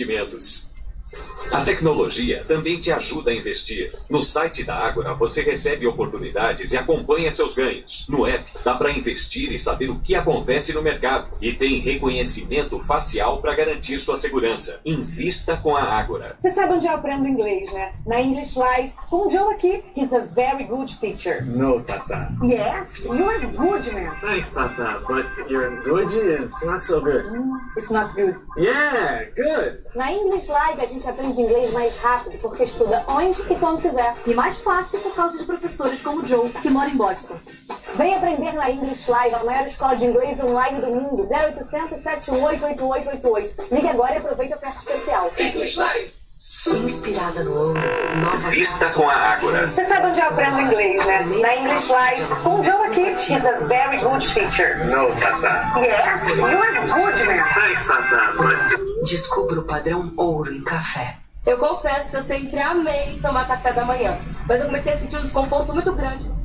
investimentos. A tecnologia também te ajuda a investir. No site da Ágora você recebe oportunidades e acompanha seus ganhos. No app dá para investir e saber o que acontece no mercado. E tem reconhecimento facial para garantir sua segurança. Invista com a Ágora. Você sabe onde eu aprendo inglês, né? Na English Live. Com o Joe aqui. He's a very good teacher. No, Tata. Yes, you're good, man. Thanks, Tata, but your good is not so good. It's not good. Yeah, good. Na English Live a gente aprende inglês mais rápido porque estuda onde e quando quiser. E mais fácil por causa de professores como o Joe, que mora em Boston. Vem aprender na English Live, a maior escola de inglês online do mundo. 0800 718 8888. Ligue agora e aproveite a oferta especial. English Live. Inspirada no ouro, nova Vista com a Ágora. Você sabe onde eu aprendo inglês, né? Na English Live. Com o Joe aqui. He's a very good teacher. No, Tata. Yes, you're good, man. Thanks, Tata, Descubra o padrão ouro em café. Eu confesso que eu sempre amei tomar café da manhã, mas eu comecei a sentir um desconforto muito grande.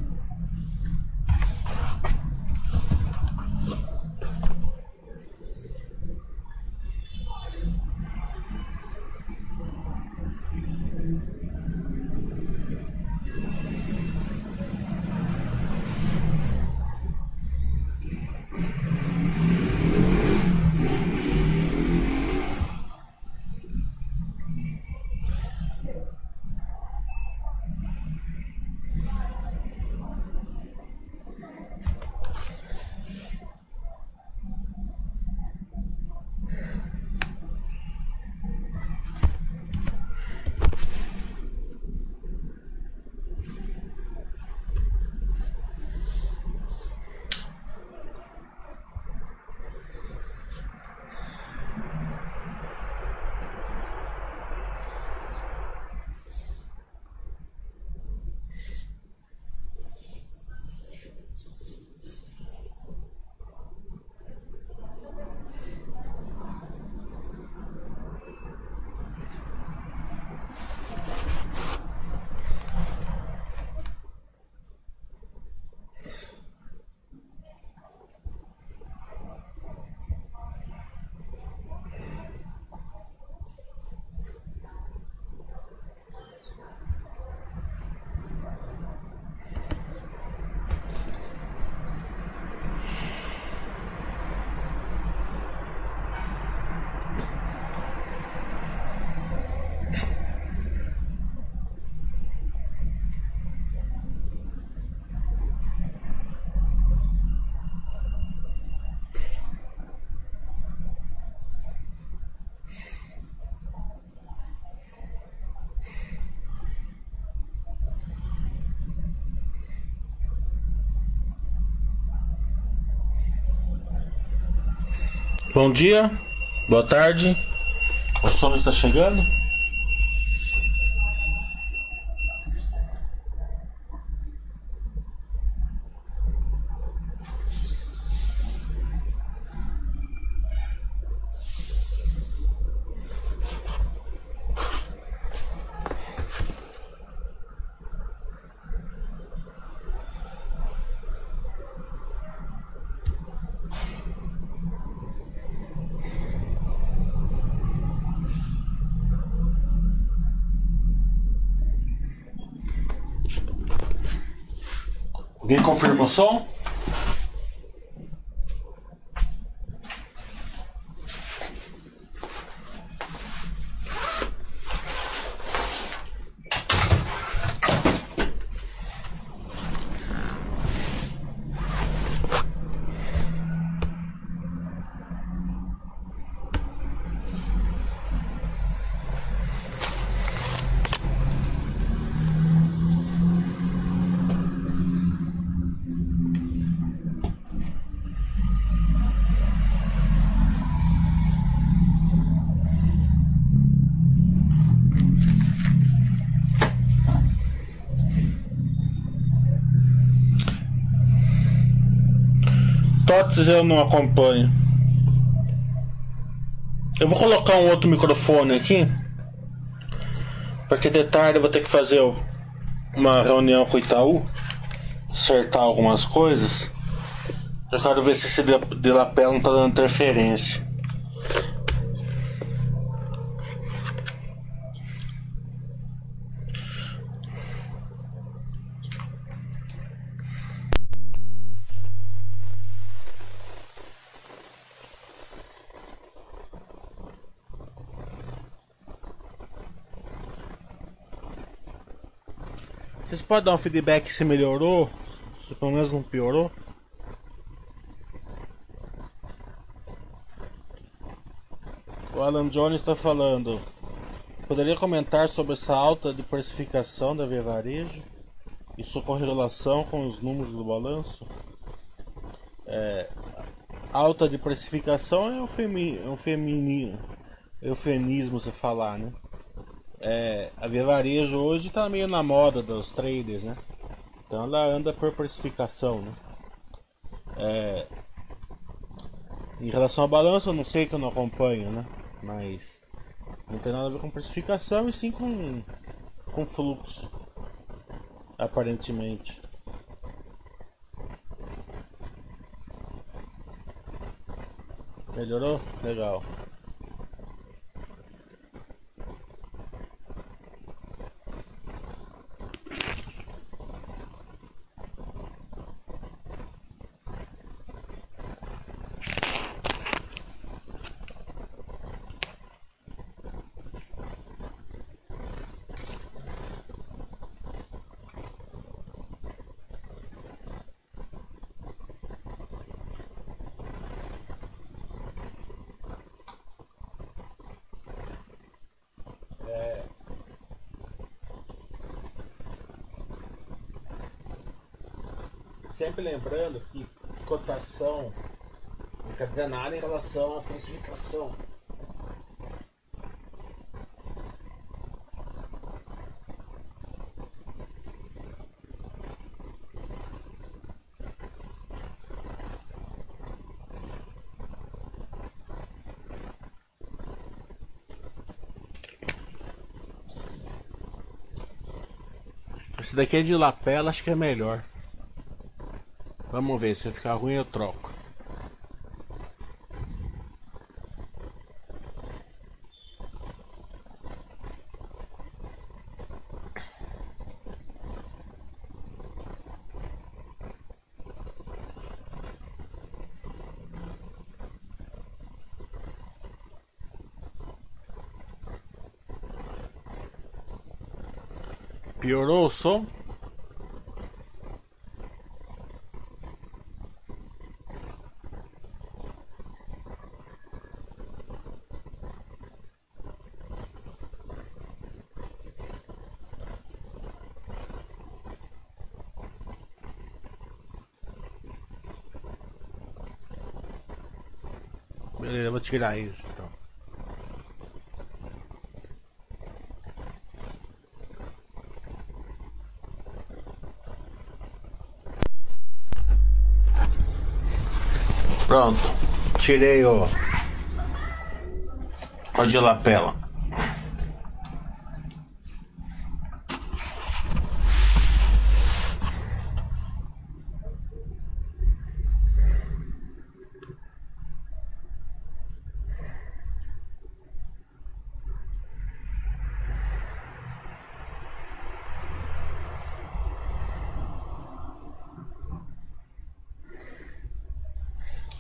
Bom dia, boa tarde. O sono está chegando? O som? Tots eu não acompanho. Eu vou colocar um outro microfone aqui. Porque de tarde eu vou ter que fazer uma reunião com o Itaú. Acertar algumas coisas. Eu quero ver se esse de, de lapela não tá dando interferência. Podem dar um feedback se melhorou? Se pelo menos não piorou? O Alan Jones está falando. Poderia comentar sobre essa alta de precificação da Via Varejo e sua correlação com os números do balanço? É, alta de precificação é um, femi, é um feminino, eufemismo você falar, né? É, a Via Varejo hoje está meio na moda dos traders, né? Então ela anda por precificação, né? É, em relação ao balanço, eu não sei que eu não acompanho, né? Mas não tem nada a ver com precificação e sim com, com fluxo, aparentemente. Melhorou? Legal. Sempre lembrando que cotação não quer dizer nada em relação à precificação. Esse daqui é de lapela, acho que é melhor. Vamos ver, se ficar ruim eu troco. Piorou o som? Tirar isso então. Pronto, tirei o, o de lapela.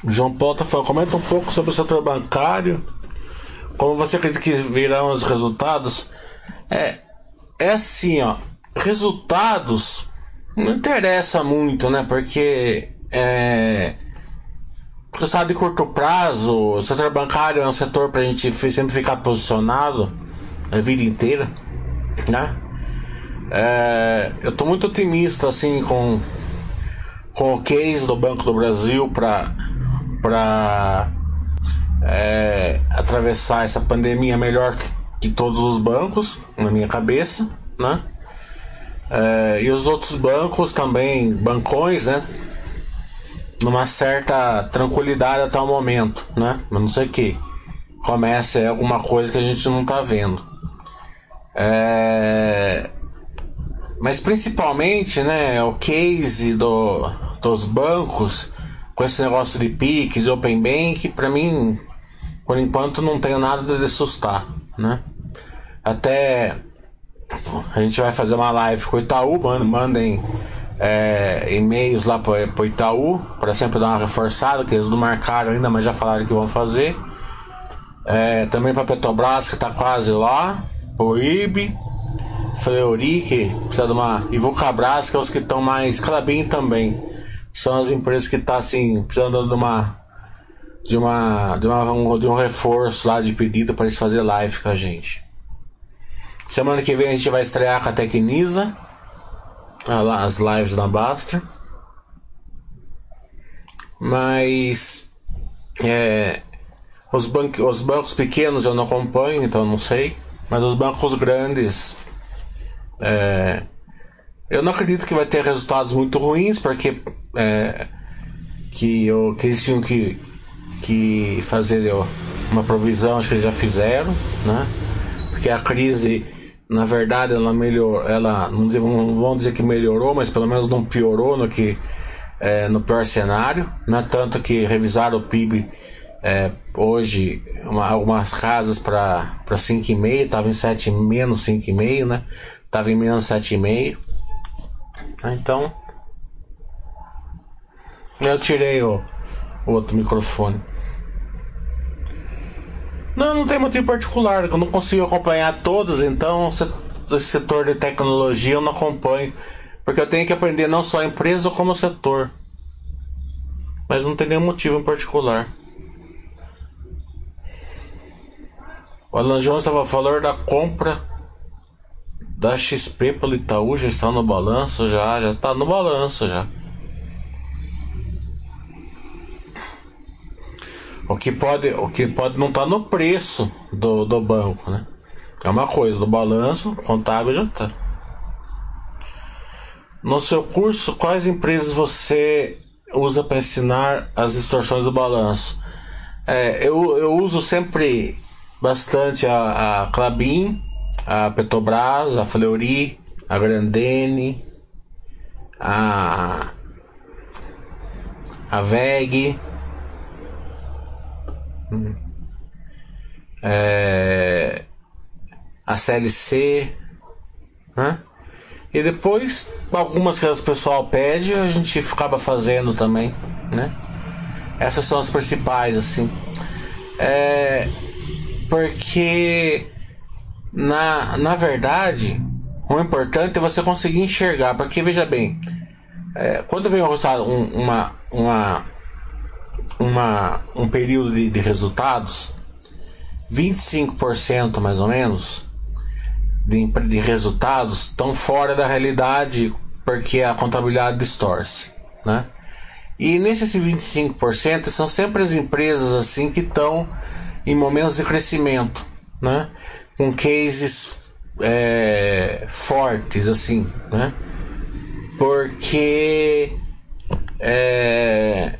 João Paulo tá falando, comenta um pouco sobre o setor bancário. Como você acredita que virão os resultados? É, é assim, ó. Resultados não interessa muito, né? Porque é. Resultado de curto prazo, o setor bancário é um setor pra gente sempre ficar posicionado a vida inteira, né? É, eu tô muito otimista assim com, com o case do Banco do Brasil para para é, atravessar essa pandemia melhor que todos os bancos, na minha cabeça, né? É, e os outros bancos também, bancões, né? Numa certa tranquilidade até o momento, né? Mas não sei que comece alguma coisa que a gente não tá vendo. É, mas principalmente, né? O case do, dos bancos com esse negócio de Pix, Open Bank, para mim, por enquanto, não tenho nada de assustar, né? Até a gente vai fazer uma live com o Itaú, mandem é, e-mails lá pro, pro Itaú, para sempre dar uma reforçada, que eles não marcaram ainda, mas já falaram que vão fazer. É, também para Petrobras, que está quase lá, pro IB. Fleury, que precisa de uma. E Vulcabras, que é os que estão mais. Clabin também. São as empresas que estão tá, assim, precisando de uma. De uma. De, uma, de um reforço lá de pedido para eles fazer live com a gente. Semana que vem a gente vai estrear com a Tecnisa. As lives da Baster. Mas. É, os, banco, os bancos pequenos eu não acompanho, então não sei. Mas os bancos grandes. É, eu não acredito que vai ter resultados muito ruins, porque é, que, eu, que eles tinham que, que fazer uma provisão, acho que eles já fizeram, né? Porque a crise, na verdade, ela melhorou, ela não, vão dizer que melhorou, mas pelo menos não piorou no que é, no pior cenário, né? Tanto que revisaram o PIB é, hoje uma, algumas casas para 5,5, estava em 7, menos 5,5, né? Tava em menos 7,5. Então. Eu tirei o, o outro microfone. Não, não tem motivo particular. Eu não consigo acompanhar todos, então esse setor de tecnologia eu não acompanho. Porque eu tenho que aprender não só a empresa como o setor. Mas não tem nenhum motivo em particular. O Alan Jones estava falando da compra da XP pelo Itaú, já está no balanço, já, já está no balanço já. O que pode, o que pode não estar tá no preço do, do banco, né? É uma coisa, do balanço contábil já está. No seu curso, quais empresas você usa para ensinar as distorções do balanço? É, eu, eu uso sempre bastante a, a Clabin, a Petrobras, a Fleury, a Grandene, a, a VEG, é, a CLC, né? E depois, algumas que o pessoal pede, a gente acaba fazendo também, né? Essas são as principais, assim. É, porque na, na verdade o importante é você conseguir enxergar, porque veja bem, é, quando vem um, uma, uma, uma, um período de, de resultados, 25% mais ou menos de, de resultados estão fora da realidade porque a contabilidade distorce, né? E nesses 25% são sempre as empresas assim que estão em momentos de crescimento, né? Com cases é, fortes, assim, né? Porque é,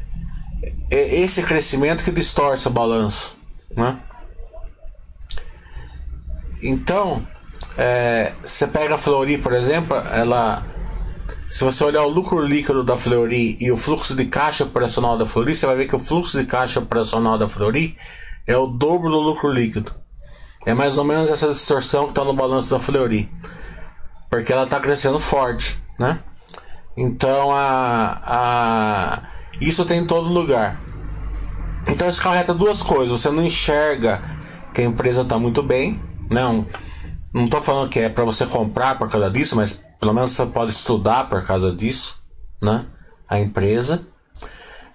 é esse crescimento que distorce o balanço, né? Então, é, você pega a Flori, por exemplo, ela se você olhar o lucro líquido da Fleury e o fluxo de caixa operacional da Fleury, você vai ver que o fluxo de caixa operacional da Fleury é o dobro do lucro líquido. É mais ou menos essa distorção que está no balanço da Fleury. Porque ela está crescendo forte, né? Então a, a isso tem em todo lugar. Então isso carreta duas coisas. Você não enxerga que a empresa está muito bem. Não, não estou falando que é para você comprar por causa disso, mas pelo menos você pode estudar por causa disso, né? A empresa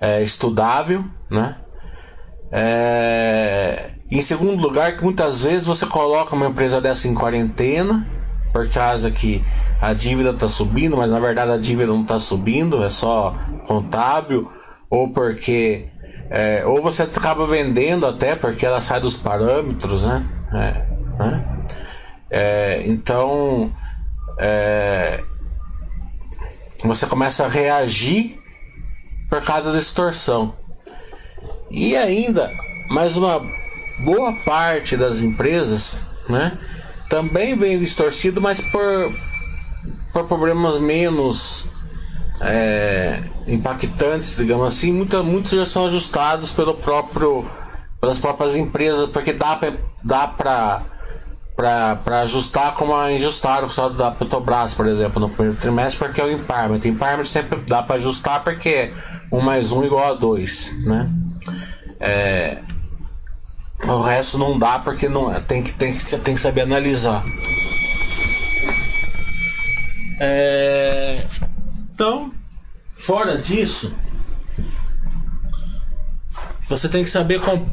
é estudável, né? É... Em segundo lugar, que muitas vezes você coloca uma empresa dessa em quarentena, por causa que a dívida está subindo, mas na verdade a dívida não está subindo, é só contábil, ou porque. É, ou você acaba vendendo até porque ela sai dos parâmetros, né? É, né? É, então. É, você começa a reagir por causa da distorção. E ainda, mais uma boa parte das empresas, né, também vem distorcido, mas por, por problemas menos é, impactantes, digamos assim, muita, muitos já são ajustados pelo próprio, pelas próprias empresas, porque dá para dá pra, pra ajustar como ajustaram o saldo da Petrobras, por exemplo, no primeiro trimestre, porque é o impairment. Impairment sempre dá para ajustar porque 1 mais 1 igual a 2, né? É, o resto não dá porque não tem que, tem que, tem que saber analisar. É, Então, fora disso, você tem que saber com-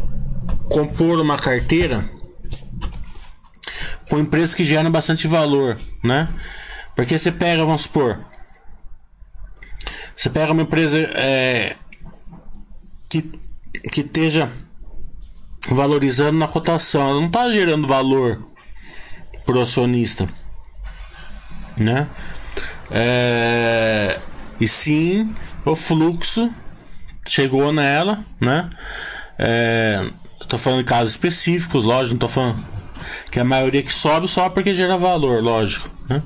compor uma carteira com empresas que geram bastante valor, né? Porque você pega, vamos supor, você pega uma empresa é, que, que esteja valorizando na cotação, ela não está gerando valor pro acionista, né? É, e sim, o fluxo chegou nela, né? É, tô falando de casos específicos, lógico, não tô falando que a maioria que sobe só porque gera valor, lógico, né?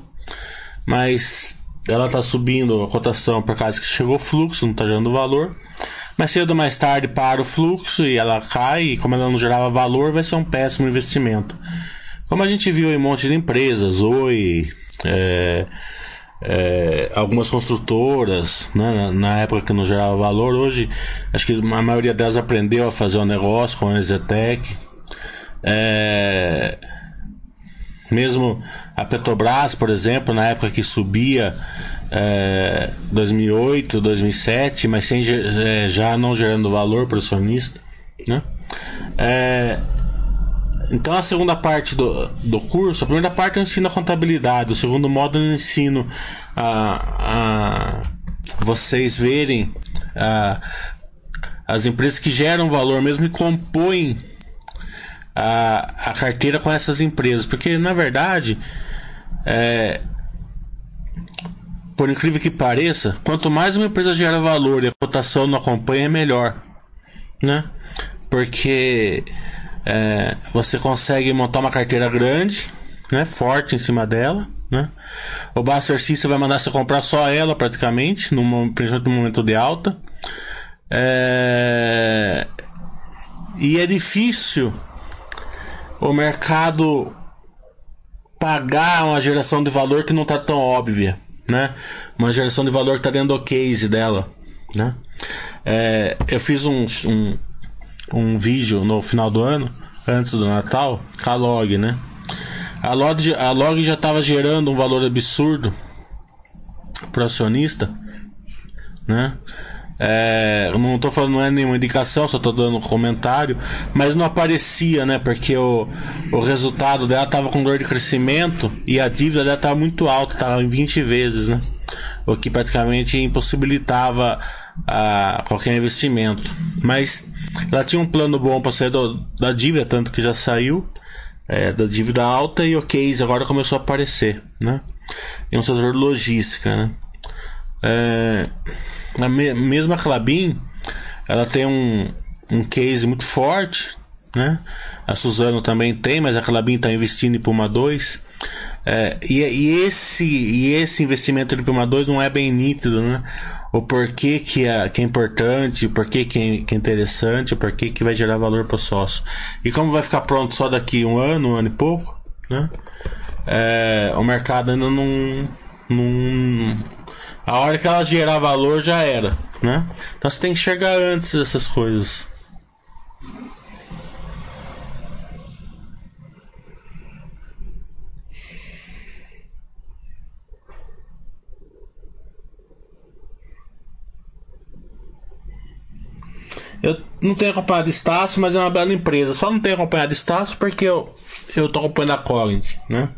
Mas ela tá subindo a cotação por causa que chegou fluxo, não tá gerando valor. Mas cedo ou mais tarde para o fluxo e ela cai, e como ela não gerava valor, vai ser um péssimo investimento. Como a gente viu em um monte de empresas, Oi, é, é, algumas construtoras, né, na, na época que não gerava valor, hoje acho que a maioria delas aprendeu a fazer o um negócio com a Zetec. É, mesmo a Petrobras, por exemplo, na época que subia é, 2008, 2007, mas sem, é, já não gerando valor para o acionista, né? É, então a segunda parte do, do curso, a primeira parte eu ensino a contabilidade, o segundo módulo eu ensino a, a vocês verem a, as empresas que geram valor mesmo e compõem a, a carteira com essas empresas, porque na verdade é, por incrível que pareça, quanto mais uma empresa gera valor e a cotação não acompanha, é melhor, né? Porque é, você consegue montar uma carteira grande, né? Forte em cima dela, né? O Buster System vai mandar você comprar só ela praticamente, no, mo- principalmente no momento de alta. É, e é difícil o mercado pagar uma geração de valor que não está tão óbvia, né? Uma geração de valor que está dentro do case dela, né? É, eu fiz um, um, um vídeo no final do ano, antes do Natal, com a Log, né? A Log, a Log já estava gerando um valor absurdo pro acionista, né? É, não tô falando, não é nenhuma indicação, só tô dando comentário, mas não aparecia, né? Porque o, o resultado dela tava com dor de crescimento e a dívida dela tava muito alta, tava em 20 vezes, né? O que praticamente impossibilitava a, qualquer investimento. Mas ela tinha um plano bom para sair do, da dívida, tanto que já saiu é, da dívida alta e o case agora começou a aparecer, né? Em um setor de logística, né? É, a me- mesma Clabin, ela tem um, um case muito forte, né? A Suzano também tem, mas a Clabin está investindo em Puma 2. É, e, e esse, e esse investimento em Puma 2 não é bem nítido, né? O porquê que é, que é importante, o porquê que é, que é interessante, o porquê que vai gerar valor para o sócio. E como vai ficar pronto só daqui um ano, um ano e pouco, né? É, o mercado ainda não, não. A hora que ela gerar valor já era, né? Então você tem que enxergar antes essas coisas. Eu não tenho acompanhado Estácio, mas é uma bela empresa. Só não tenho acompanhado Estácio porque eu, eu tô acompanhando a Collins, né?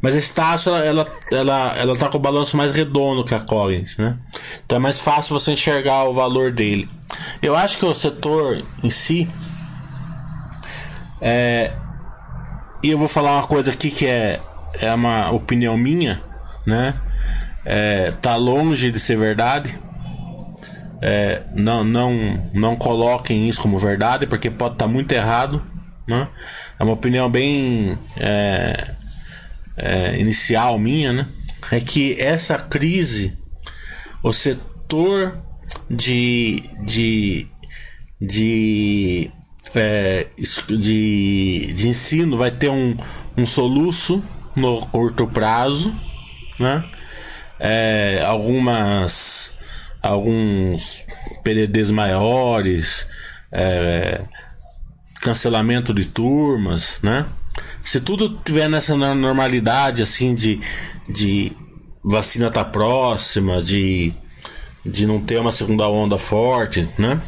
Mas a Estácio, ela, ela, ela, tá com o balanço mais redondo que a Collins, né? Então é mais fácil você enxergar o valor dele. Eu acho que o setor em si. É, e eu vou falar uma coisa aqui que é, é uma opinião minha, né? É, tá longe de ser verdade. É, não, não, não coloquem isso como verdade, porque pode estar muito errado. Né? É uma opinião bem é, é, inicial minha, né? É que essa crise, o setor de, de, de, é, de, de ensino vai ter um, um soluço no curto prazo, né? É, algumas alguns PDDs maiores, é, cancelamento de turmas, né? Se tudo tiver nessa no- normalidade assim de, de, vacina tá próxima, de, de não ter uma segunda onda forte, né?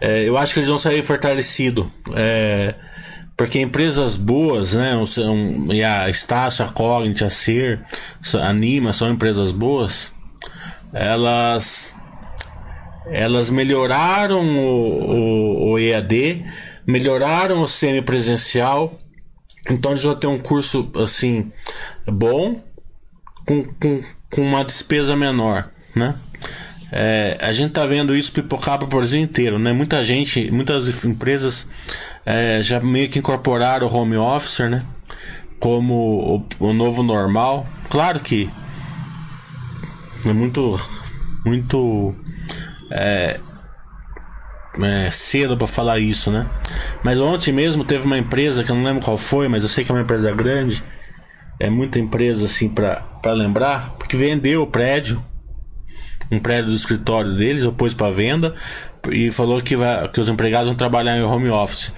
É, eu acho que eles vão sair fortalecidos. É, porque empresas boas, né? Um, e a Estácio, a Cognit, a Ser, a Anima são empresas boas. Elas elas melhoraram o, o, o EAD, melhoraram o semipresencial. Então eles vão ter um curso assim bom com, com, com uma despesa menor, né? É, a gente tá vendo isso pipocar para o Brasil inteiro, né? Muita gente, muitas empresas é, já meio que incorporaram o home office, né? Como o, o novo normal. Claro que é muito, muito é, é, cedo para falar isso, né? Mas ontem mesmo teve uma empresa que eu não lembro qual foi, mas eu sei que é uma empresa grande. É muita empresa assim para lembrar, porque vendeu o prédio um prédio do escritório deles, eu pus para venda e falou que, vai, que os empregados vão trabalhar em home office.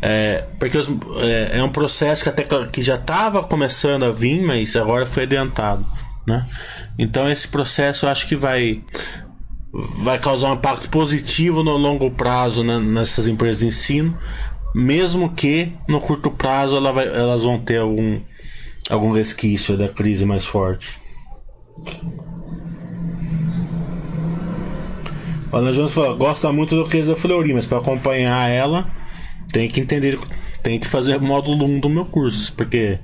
É, porque os, é, é, um processo que até que já estava começando a vir, mas agora foi adiantado, né? Então esse processo eu acho que vai vai causar um impacto positivo no longo prazo né, nessas empresas de ensino, mesmo que no curto prazo ela vai, elas vão ter algum algum resquício da crise mais forte. O Ana Jones falou, gosta muito do Cris da Fleury, mas para acompanhar ela, tem que entender, tem que fazer módulo 1 do meu curso, porque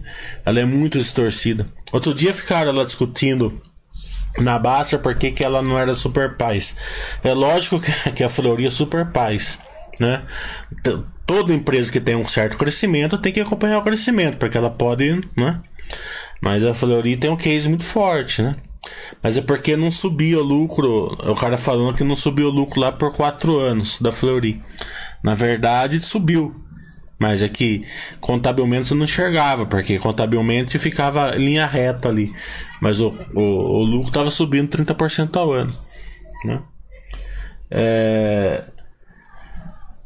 ela é muito distorcida. Outro dia ficaram lá discutindo na Basta porque que ela não era super paz. É lógico que a Fleury é super paz, né? Toda empresa que tem um certo crescimento tem que acompanhar o crescimento, porque ela pode, né? Mas a Fleury tem um case muito forte, né? Mas é porque não subia o lucro. O cara falando que não subiu o lucro lá por quatro anos da Fleury. Na verdade, subiu. Mas é que contabilmente você não enxergava, porque contabilmente ficava linha reta ali. Mas o, o, o lucro estava subindo 30% ao ano. Né? É...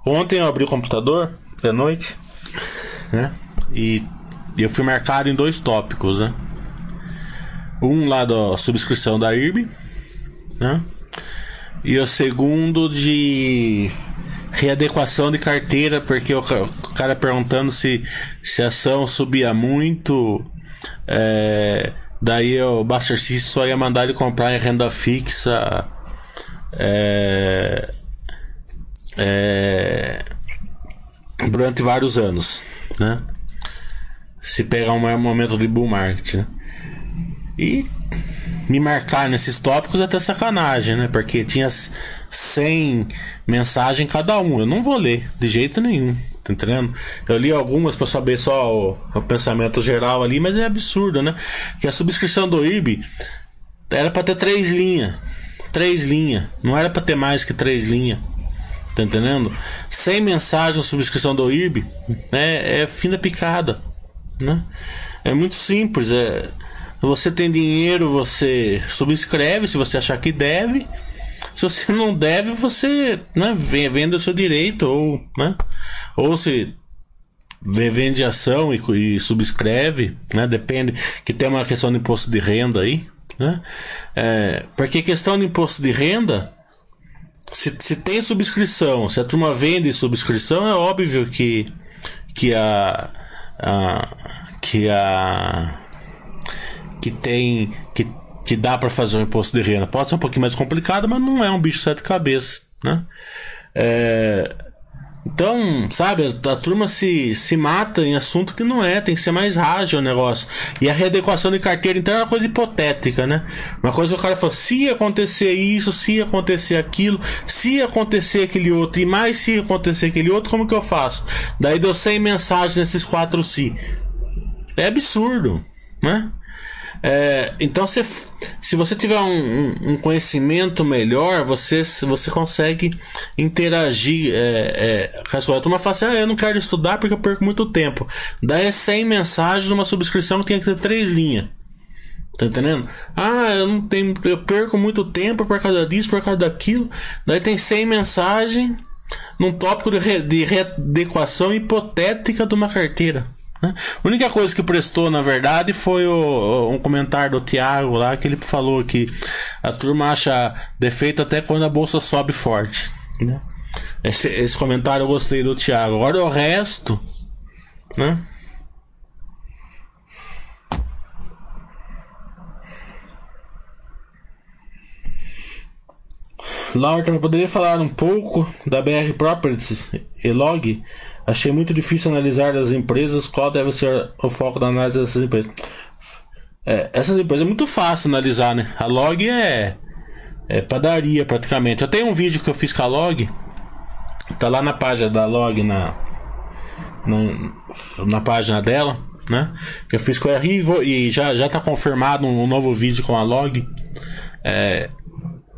Ontem eu abri o computador de noite, né? E eu fui marcado em dois tópicos, né? Um lá da subscrição da IRB, né? E o segundo de readequação de carteira, porque o, cara perguntando se, se a ação subia muito, é, daí o Buster System só ia mandar ele comprar em renda fixa. É, é, durante vários anos, né? Se pegar um momento de bull market, né? E me marcar nesses tópicos é até sacanagem, né? Porque tinha 100 mensagens cada um. Eu não vou ler de jeito nenhum. Tá entendendo? Eu li algumas para saber só o, o, pensamento geral ali, mas é absurdo, né? Que a subscrição do IB era para ter três linhas. Três linhas. Não era para ter mais que três linhas. Tá entendendo? 100 mensagens subscrição do IRB né, é fim da picada. Né? É muito simples. É, você tem dinheiro, você subscreve se você achar que deve. Se você não deve, você né, vende o seu direito, ou, né, ou se vende ação e, e, subscreve, né, depende, que tem uma questão de imposto de renda aí. Né, é, porque questão de imposto de renda, se, se tem subscrição, se a turma vende subscrição, é óbvio que, que a, a que a que tem que, que dá para fazer um imposto de renda. Pode ser um pouquinho mais complicado, mas não é um bicho sete cabeças, né? É, então, sabe, a, a, turma se, se mata em assunto que não é, tem que ser mais rádio o negócio. E a readequação de carteira, então, é uma coisa hipotética, né? Uma coisa que o cara falou, se acontecer isso, se acontecer aquilo, se acontecer aquele outro, e mais se acontecer aquele outro, como que eu faço? Daí deu 100 mensagens nesses quatro se. É absurdo, né? É, então, se, se você tiver um, um, conhecimento melhor, você, você consegue interagir é, é, com a escola. A turma fala assim: ah, eu não quero estudar porque eu perco muito tempo. Daí é 100 mensagens numa subscrição que tem que ter três linhas. Tá entendendo? Ah, eu não tenho, eu perco muito tempo por causa disso, por causa daquilo. Daí tem 100 mensagens num tópico de, re, de readequação hipotética de uma carteira. Né? A única coisa que prestou, na verdade, foi o, um comentário do Thiago lá que ele falou que a turma acha defeito até quando a bolsa sobe forte. Né? Esse, esse comentário eu gostei do Thiago. Agora o resto, né? Também poderia falar um pouco da BR Properties e Log? Achei muito difícil analisar as empresas qual deve ser o foco da análise dessas empresas. É, essas empresas é muito fácil analisar, né? A Log é, é padaria praticamente. Eu tenho um vídeo que eu fiz com a Log, tá lá na página da Log, na, na, na página dela, né? Que eu fiz com a Rivo e já, já tá confirmado um, um novo vídeo com a Log. É,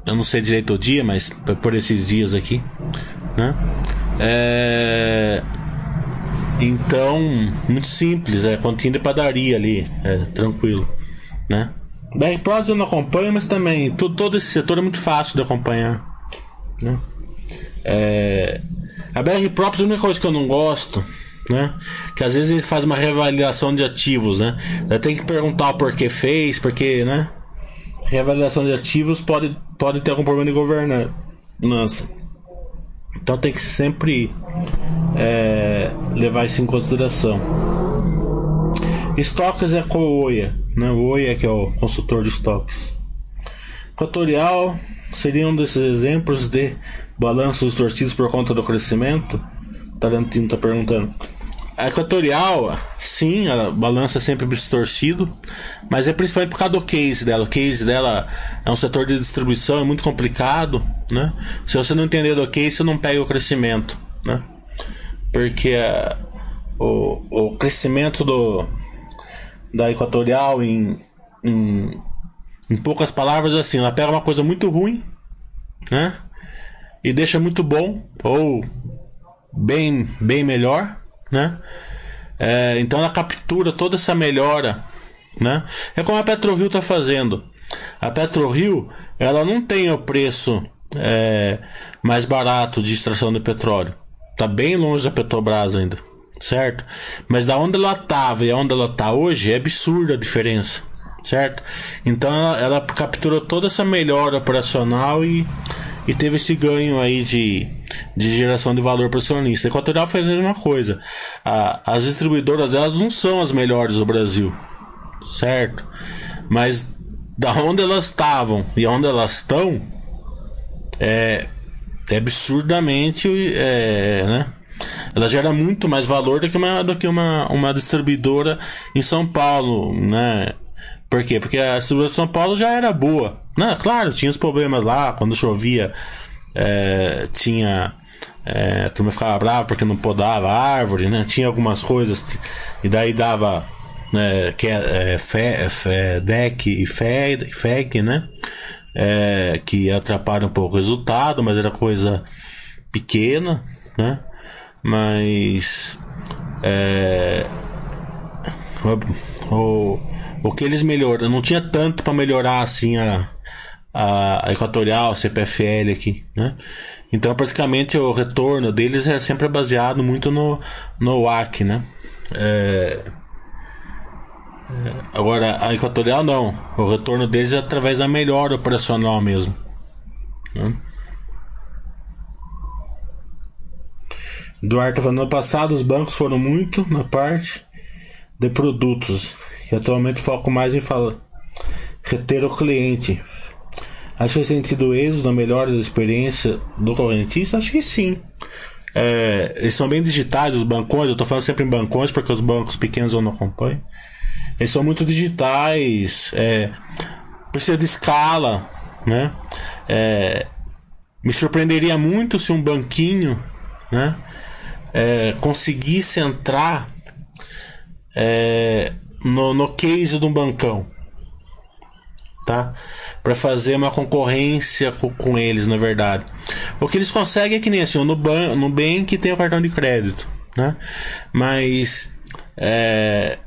eu não sei direito o dia, mas por esses dias aqui, né? É... Então, muito simples, é continha de padaria ali, é tranquilo, né? BR Prods eu não acompanho, mas também todo, todo esse setor é muito fácil de acompanhar, né? É... A BR Props é a única coisa que eu não gosto, né? Que às vezes ele faz uma reavaliação de ativos, né? Tem que perguntar o porquê fez, porque, né? Reavaliação de ativos pode, pode ter algum problema de governança. Então tem que sempre é, levar isso em consideração. Estoques é com o OIA, né? o OIA que é o consultor de estoques. Equatorial seria um desses exemplos de balanços torcidos por conta do crescimento. Tarantino está perguntando. A equatorial, sim, a balança é sempre distorcido, mas é principalmente por causa do case dela. O case dela é um setor de distribuição, é muito complicado, né? Se você não entender do case, você não pega o crescimento, né? Porque o, o crescimento do, da equatorial em, em, em poucas palavras é assim, ela pega uma coisa muito ruim, né? E deixa muito bom, ou bem, bem melhor, né? É, então ela captura toda essa melhora, né? É como a PetroRio está fazendo. A PetroRio ela não tem o preço é, mais barato de extração de petróleo. Está bem longe da Petrobras ainda, certo? Mas da onde ela estava e onde ela está hoje é absurda a diferença, certo? Então ela, ela capturou toda essa melhora operacional e e teve esse ganho aí de, de geração de valor para o acionista. A Equatorial fez a mesma coisa. A, as distribuidoras elas não são as melhores do Brasil, certo? Mas da onde elas estavam e onde elas estão é, é absurdamente é, né? ela gera muito mais valor do que uma, do que uma, uma distribuidora em São Paulo, né? Por quê? Porque a distribuição de São Paulo já era boa. Né? Claro, tinha os problemas lá, quando chovia, é, tinha. É, a turma ficava brava porque não podava a árvore, né? Tinha algumas coisas, e daí dava né, que é, é, fe, fe, deck e FEG, FEG né? É, que atrapalha um pouco o resultado, mas era coisa pequena, né? Mas é, o, o que eles melhoram, não tinha tanto para melhorar assim a, a, Equatorial, a CPFL aqui, né? Então praticamente o retorno deles é sempre baseado muito no, no WAC, né? É, é, agora a Equatorial não, o retorno deles é através da melhora operacional mesmo. Né? Duarte falando, passado os bancos foram muito na parte de produtos e atualmente foco mais em falar, reter o cliente. Acho que tem sido êxito na melhora da experiência do correntista? Acho que sim. É, eles são bem digitais, os bancões. Eu estou falando sempre em bancões porque os bancos pequenos eu não acompanho. Eles são muito digitais, é, precisa de escala, né? É, me surpreenderia muito se um banquinho, né, é, conseguisse entrar é, no, no case de um bancão, tá? Para fazer uma concorrência com, com, eles, na verdade. O que eles conseguem é que nem assim, no, ban no Bank tem o cartão de crédito, né? Mas é,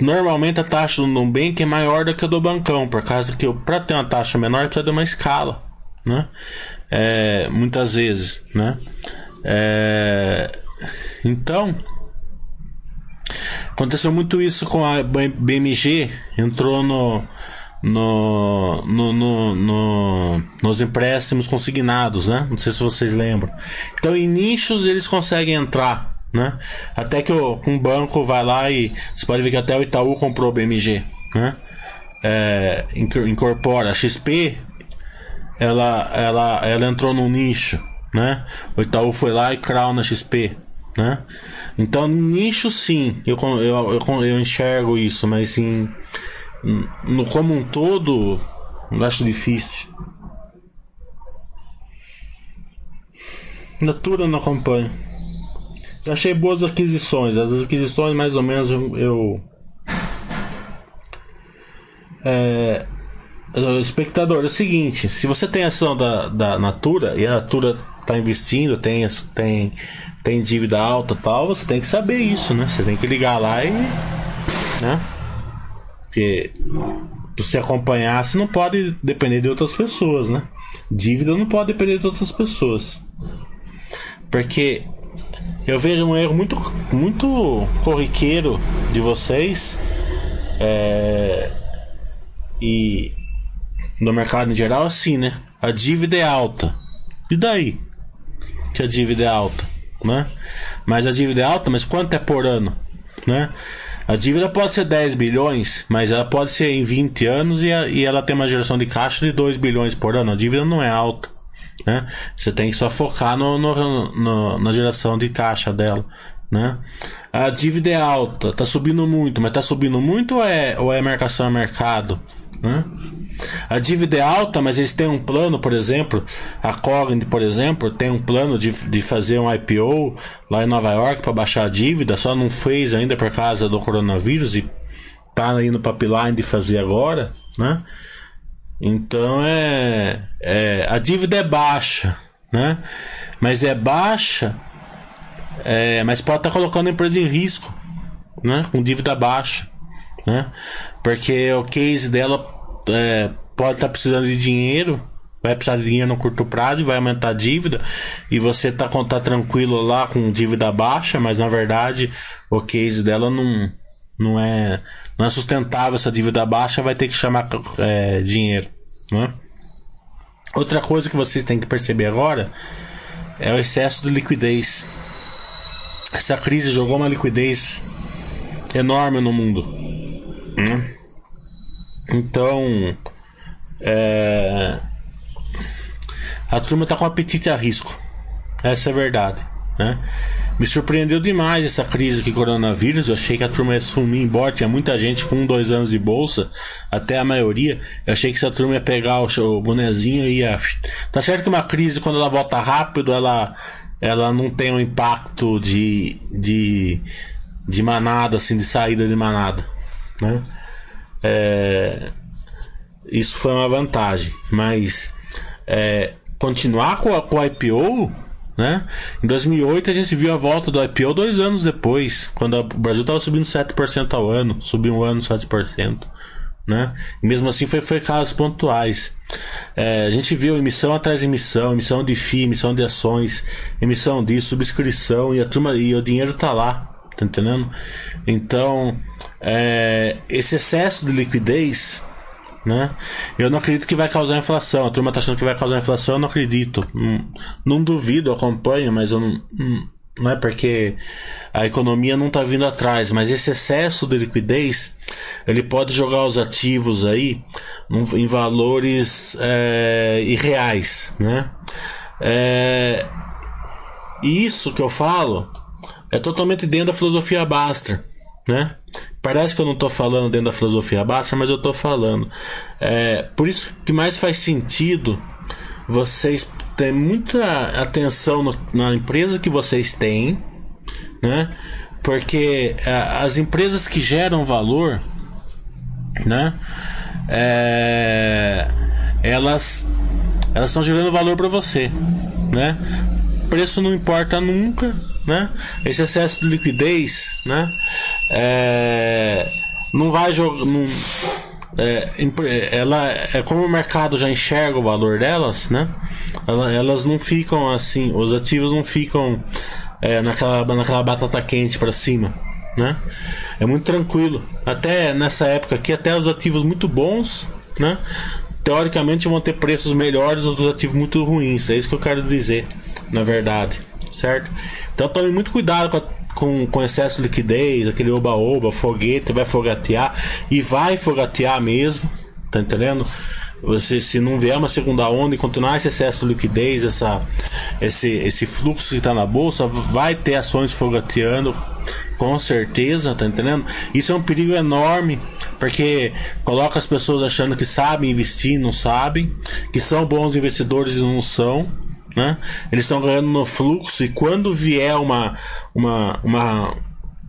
normalmente a taxa do Nubank é maior do que a do bancão, por causa que para ter uma taxa menor precisa de uma escala, né? É, muitas vezes, né? É, então Aconteceu muito isso com a BMG, entrou no, no, no, no, no, nos empréstimos consignados, né? Não sei se vocês lembram. Então, em nichos eles conseguem entrar, né? Até que o, um banco vai lá e você pode ver que até o Itaú comprou o BMG, né? É, incorpora a XP, ela, ela, ela entrou num nicho, né? O Itaú foi lá e crau na XP, né? Então, nicho sim, eu, eu, eu, eu enxergo isso, mas sim no como um todo, acho difícil. Natura não acompanho. Eu achei boas aquisições. As aquisições, mais ou menos, eu. É, espectador, é o seguinte: se você tem ação da, da Natura e a Natura está investindo, tem, tem, tem dívida alta tal, você tem que saber isso, né? Você tem que ligar lá e. Né? Porque pra você acompanhar, você não pode depender de outras pessoas, né? Dívida não pode depender de outras pessoas. Porque eu vejo um erro muito, muito corriqueiro de vocês é, e no mercado em geral assim, né? A dívida é alta. E daí? Que a dívida é alta, né? Mas a dívida é alta, mas quanto é por ano, né? A dívida pode ser 10 bilhões, mas ela pode ser em 20 anos e, a, e ela tem uma geração de caixa de 2 bilhões por ano. A dívida não é alta. Né? Você tem que só focar no, no, no, na geração de caixa dela. Né? A dívida é alta, está subindo muito, mas está subindo muito ou é, ou é marcação a mercado? Né? A dívida é alta, mas eles têm um plano, por exemplo, a Cognite, por exemplo, tem um plano de, de fazer um IPO lá em Nova York para baixar a dívida, só não fez ainda por causa do coronavírus e tá aí no pipeline de fazer agora, né? Então é, é a dívida é baixa, né? Mas é baixa, é, mas pode estar tá colocando a empresa em risco, né? Com dívida baixa, né? Porque o case dela é, pode estar tá precisando de dinheiro, vai precisar de dinheiro no curto prazo e vai aumentar a dívida, e você tá, tá tranquilo lá com dívida baixa, mas na verdade o case dela não, não, é, não é sustentável essa dívida baixa, vai ter que chamar é, dinheiro. Né? Outra coisa que vocês têm que perceber agora é o excesso de liquidez. Essa crise jogou uma liquidez enorme no mundo. Né? Então, é, a turma tá com apetite a risco. Essa é a verdade, né? Me surpreendeu demais essa crise que coronavírus. Eu achei que a turma ia sumir embora. Tinha muita gente com um, dois anos de bolsa, até a maioria. Eu achei que essa turma ia pegar o, o bonezinho e ia. Tá certo que uma crise, quando ela volta rápido, ela, ela não tem um impacto de, de, de manada, assim, de saída de manada, né? É, isso foi uma vantagem, mas é, continuar com, a, com IPO, né? Em 2008 a gente viu a volta do IPO dois anos depois, quando o Brasil estava subindo 7% ao ano, subiu um ano 7%. Né? Mesmo assim foi, foi casos pontuais. É, a gente viu emissão atrás de emissão, emissão de FII, emissão de ações, emissão disso, subscrição e a turma e o dinheiro tá lá, tá entendendo? Então, é, esse excesso de liquidez, né? Eu não acredito que vai causar inflação. A turma tá achando que vai causar inflação, eu não acredito. Não, não duvido, acompanho, mas eu não, não é porque a economia não está vindo atrás, mas esse excesso de liquidez ele pode jogar os ativos aí em valores é, irreais, né? É, e isso que eu falo é totalmente dentro da filosofia Baster né? Parece que eu não estou falando dentro da filosofia baixa, mas eu estou falando. É, por isso que mais faz sentido vocês terem muita atenção no, na empresa que vocês têm, né? Porque é, as empresas que geram valor, né? É, elas elas estão gerando valor para você, né? Preço não importa nunca, né? Esse excesso de liquidez, né? É, não vai jogar. É, ela é como o mercado já enxerga o valor delas, né? Elas não ficam assim, os ativos não ficam é, naquela, naquela batata quente para cima, né? É muito tranquilo. Até nessa época aqui, até os ativos muito bons, né? Teoricamente vão ter preços melhores do que os ativos muito ruins. É isso que eu quero dizer, na verdade. Certo? Então tome muito cuidado com, a, com, com excesso de liquidez, aquele oba-oba, foguete, vai fogatear. E vai fogatear mesmo. Tá entendendo? Você, se não vier uma segunda onda e continuar esse excesso de liquidez, essa, esse, esse fluxo que está na bolsa, vai ter ações fogateando, com certeza, tá entendendo? Isso é um perigo enorme, porque coloca as pessoas achando que sabem investir, não sabem, que são bons investidores e não são. Né? Eles estão ganhando no fluxo e quando vier uma, uma, uma,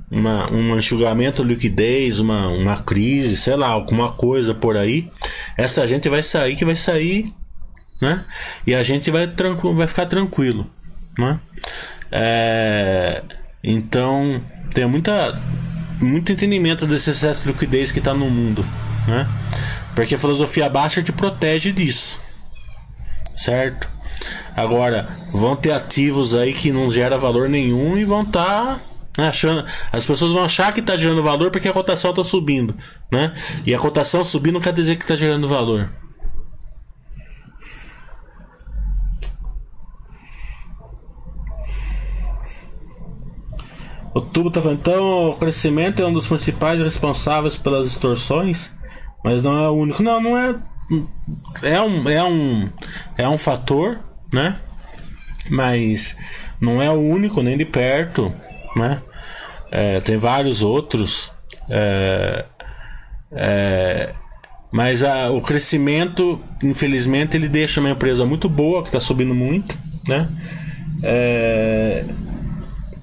uma, um enxugamento de liquidez, uma, uma crise, sei lá, alguma coisa por aí, essa gente vai sair que vai sair, né? E a gente vai, tranquilo, vai ficar tranquilo, né? É, então, tem muita, muito entendimento desse excesso de liquidez que está no mundo, né? Porque a filosofia baixa te protege disso, certo? Agora, vão ter ativos aí que não gera valor nenhum e vão estar tá achando, as pessoas vão achar que está gerando valor porque a cotação está subindo, né? E a cotação subindo quer dizer que está gerando valor. O tubo tá falando, então o crescimento é um dos principais responsáveis pelas distorções, mas não é o único. Não, não é. É um, é um, é um fator, né? Mas não é o único nem de perto, né? É, tem vários outros. É, é, mas a, o crescimento, infelizmente, ele deixa uma empresa muito boa, que está subindo muito, né? É,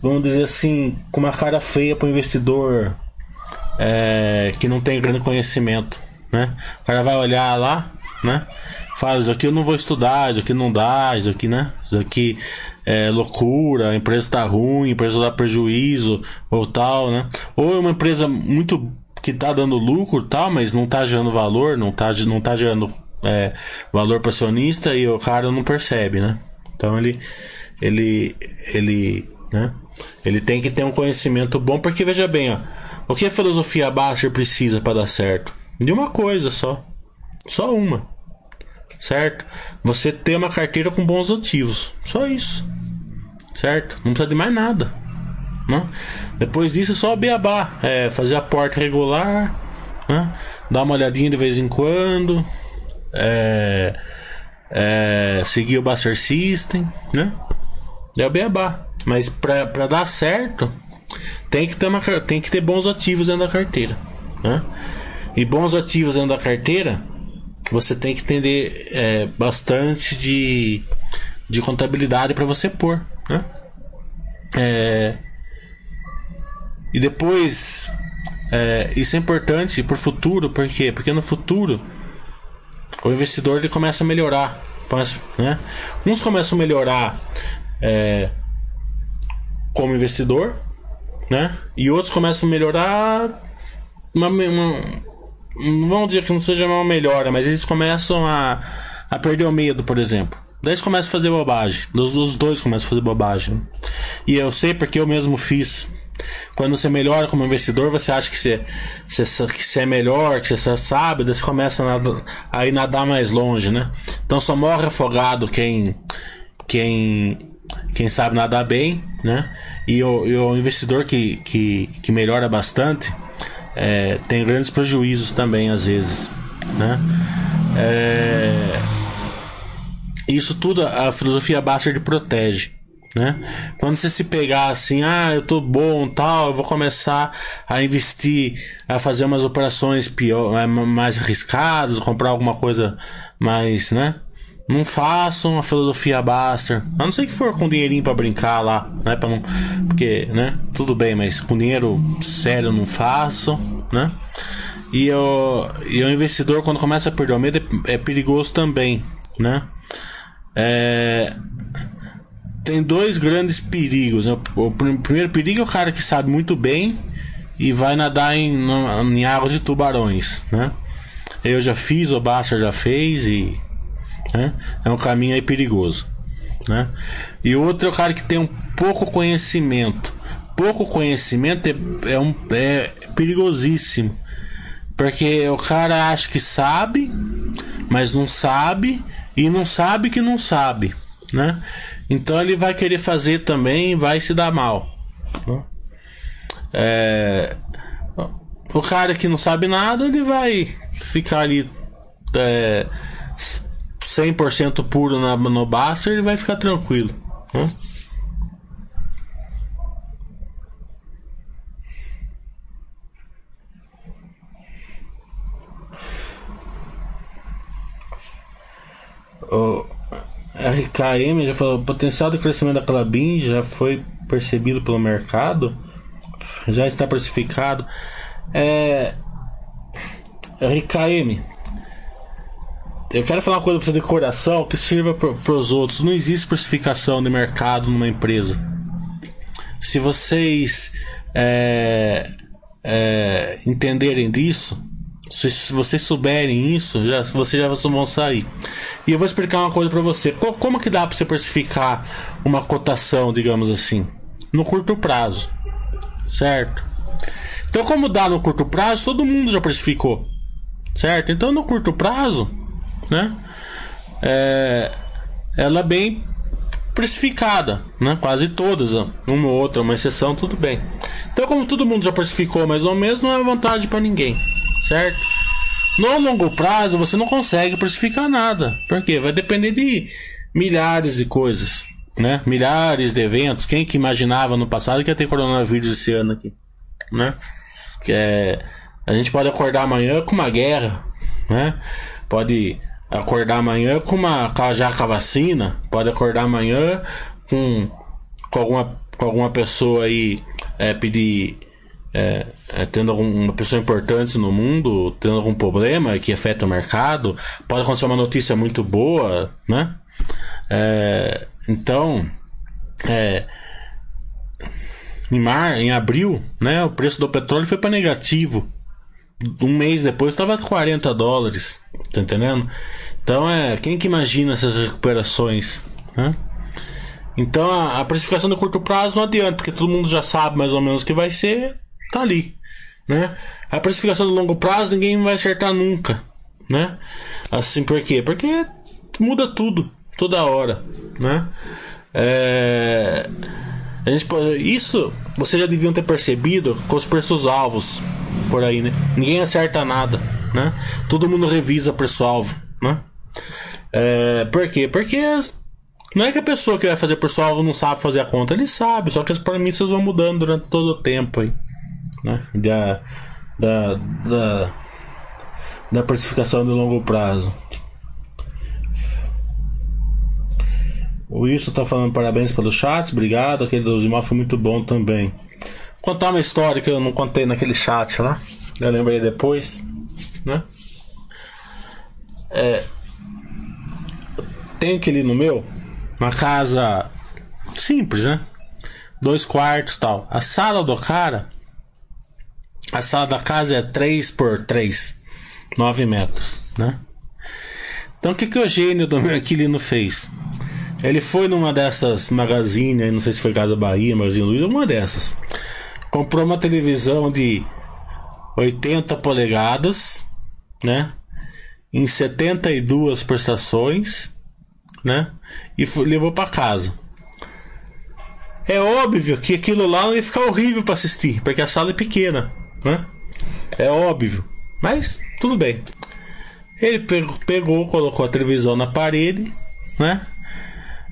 vamos dizer assim, com uma cara feia para o investidor é, que não tem grande conhecimento, né? O cara vai olhar lá, né? Fala, isso aqui eu não vou estudar, isso aqui não dá, isso aqui, né? Isso aqui é loucura, a empresa tá ruim, a empresa dá prejuízo, ou tal, né? Ou é uma empresa muito que tá dando lucro tal, mas não tá gerando valor, não tá, não tá gerando é, valor para acionista e o cara não percebe, né? Então ele, ele, ele, né? Ele tem que ter um conhecimento bom, porque veja bem, ó, o que a filosofia baixa precisa para dar certo? De uma coisa só. Só uma. Certo? Você ter uma carteira com bons ativos. Só isso. Certo? Não precisa de mais nada. Não? Depois disso é só beabá. É, fazer a porta regular. Né? Dar uma olhadinha de vez em quando. É, é, seguir o Buster System. Né? É o beabá. Mas para dar certo, tem que, ter uma, tem que ter bons ativos dentro da carteira. Né? E bons ativos dentro da carteira, que você tem que entender é, bastante de, de contabilidade para você pôr. Né? É, e depois, é, isso é importante para o futuro, por quê? Porque no futuro o investidor ele começa a melhorar. Começa, né? Uns começam a melhorar é, como investidor, né? E outros começam a melhorar uma, uma, não dizer que não seja uma melhora, mas eles começam a, a perder o medo, por exemplo. Daí eles começam a fazer bobagem. Os, os dois começam a fazer bobagem. E eu sei porque eu mesmo fiz. Quando você melhora como investidor, você acha que você, você, que você é melhor, que você sabe, daí você começa a, nadar, a ir nadar mais longe, né? Então só morre afogado quem, quem, quem sabe nadar bem, né? E o, e o investidor que, que, que melhora bastante é, tem grandes prejuízos também, às vezes. Né? É, isso tudo a filosofia Bastard protege. Né? Quando você se pegar assim, ah, eu tô bom, tal, eu vou começar a investir, a fazer umas operações pior, mais arriscadas, comprar alguma coisa mais, né? Não façam a filosofia Baster. A não ser que for com dinheirinho para brincar lá, né? Pra não, porque, né? Tudo bem, mas com dinheiro sério não faço, né? E o, e o investidor, quando começa a perder o medo, é, é perigoso também, né? É, tem dois grandes perigos. Né? O primeiro perigo é o cara que sabe muito bem e vai nadar em, em águas de tubarões, né? Eu já fiz, o Baster já fez e né? É um caminho aí perigoso. Né? E outro é o cara que tem um pouco conhecimento, pouco conhecimento é, é, um, é perigosíssimo. Porque o cara acha que sabe, mas não sabe, e não sabe que não sabe, né? Então ele vai querer fazer também vai se dar mal. Né? É, o cara que não sabe nada, ele vai ficar ali é, 100% puro na, no Baster, ele vai ficar tranquilo. Né? O RKM já falou: o potencial de crescimento da Clabin já foi percebido pelo mercado, já está precificado. É, RKM, eu quero falar uma coisa pra você de coração que sirva para os outros. Não existe precificação de mercado numa empresa. Se vocês é, é, entenderem disso, se, se, vocês souberem isso, já, vocês já vão sair. E eu vou explicar uma coisa para você. Como, como que dá para você precificar uma cotação, digamos assim, no curto prazo, certo? Então, como dá no curto prazo, todo mundo já precificou, certo? Então, no curto prazo, né? É, ela é bem precificada, né? Quase todas, uma ou outra, uma exceção, tudo bem. Então, como todo mundo já precificou mais ou menos, não é vantagem para ninguém, certo? No longo prazo, você não consegue precificar nada, porque vai depender de milhares de coisas, né? Milhares de eventos. Quem que imaginava no passado que ia ter coronavírus esse ano aqui, né? Que é, a gente pode acordar amanhã com uma guerra, né? Pode acordar amanhã com uma já com a vacina, pode acordar amanhã com, com alguma com alguma pessoa aí é, pedir é, é, tendo alguma pessoa importante no mundo tendo algum problema que afeta o mercado pode acontecer uma notícia muito boa né? É, então é, em mar em abril né o preço do petróleo foi para negativo um mês depois estava 40 dólares. Tá entendendo? Então é. Quem que imagina essas recuperações? Né? Então a, a precificação do curto prazo não adianta, porque todo mundo já sabe mais ou menos o que vai ser, tá ali. Né? A precificação do longo prazo ninguém vai acertar nunca. Né? Assim por quê? Porque muda tudo, toda hora. Né? É... A gente pode... Isso vocês já deviam ter percebido com os preços alvos por aí, né? Ninguém acerta nada, né? Todo mundo revisa preço-alvo, né? É, por quê? Porque não é que a pessoa que vai fazer preço-alvo não sabe fazer a conta, ele sabe, só que as premissas vão mudando durante todo o tempo aí, né? Da, da, da, da precificação de longo prazo. O Wilson tá falando parabéns pelos chats, obrigado. Aquele do Zimar foi muito bom também contar uma história que eu não contei naquele chat lá. Eu lembrei depois, né? É, tem aquele no meu, uma casa simples, né? Dois quartos tal. A sala do cara, a sala da casa é 3 por 3, 9 metros, né? Então o que, que o gênio do meu inquilino fez? Ele foi numa dessas magazines, não sei se foi Casa Bahia, Magazine Luiza, uma dessas comprou uma televisão de 80 polegadas, né? Em 72 prestações, né? E foi, levou para casa. É óbvio que aquilo lá ia ficar horrível para assistir, porque a sala é pequena, né? É óbvio, mas tudo bem. Ele pegou colocou a televisão na parede, né?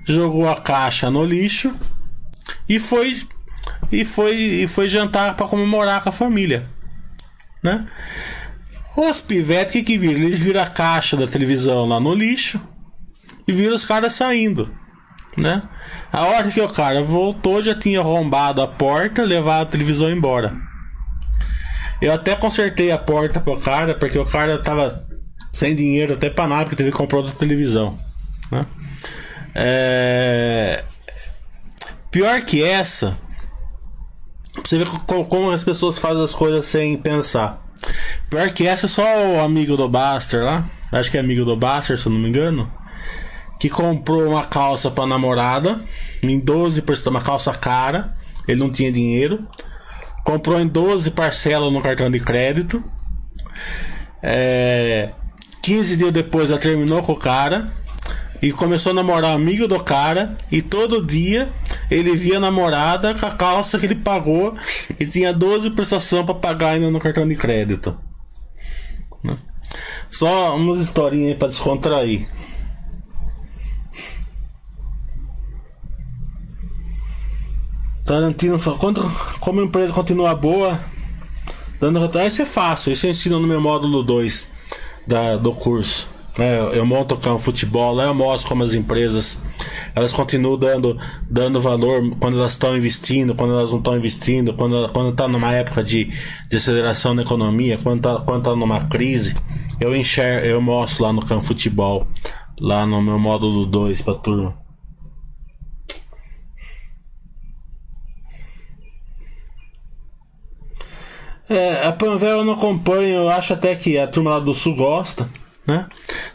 Jogou a caixa no lixo e foi e foi, e foi jantar para comemorar com a família. Né? Os pivetes que, que viram? Eles viram a caixa da televisão lá no lixo e viram os caras saindo. Né? A hora que o cara voltou, já tinha arrombado a porta, levado a televisão embora. Eu até consertei a porta pro cara, porque o cara tava sem dinheiro até pra nada, que teve que comprar outra televisão. Né? É... Pior que essa, você ver como as pessoas fazem as coisas sem pensar. Pior que essa é só o amigo do Buster lá. Acho que é amigo do Buster, se eu não me engano. Que comprou uma calça pra namorada. Em 12 por uma calça cara. Ele não tinha dinheiro. Comprou em 12 parcelas no cartão de crédito. É, 15 dias depois ela terminou com o cara. E começou a namorar amigo do cara. E todo dia ele via a namorada com a calça que ele pagou. E tinha 12 prestações para pagar ainda no cartão de crédito. Né? Só umas historinhas pra descontrair. Tarantino fala, como a empresa continua boa, dando retorno, isso é fácil, isso eu ensino no meu módulo 2 da, do curso. Né? Eu monto o futebol, lá eu mostro como as empresas elas continuam dando, dando valor quando elas estão investindo, quando elas não estão investindo, quando quando está numa época de, de aceleração na economia, quando está quando tá numa crise. Eu enxergo, eu mostro lá no campo futebol, lá no meu módulo 2 para turma. É, a Panvel eu não acompanho, eu acho até que a turma lá do Sul gosta, né?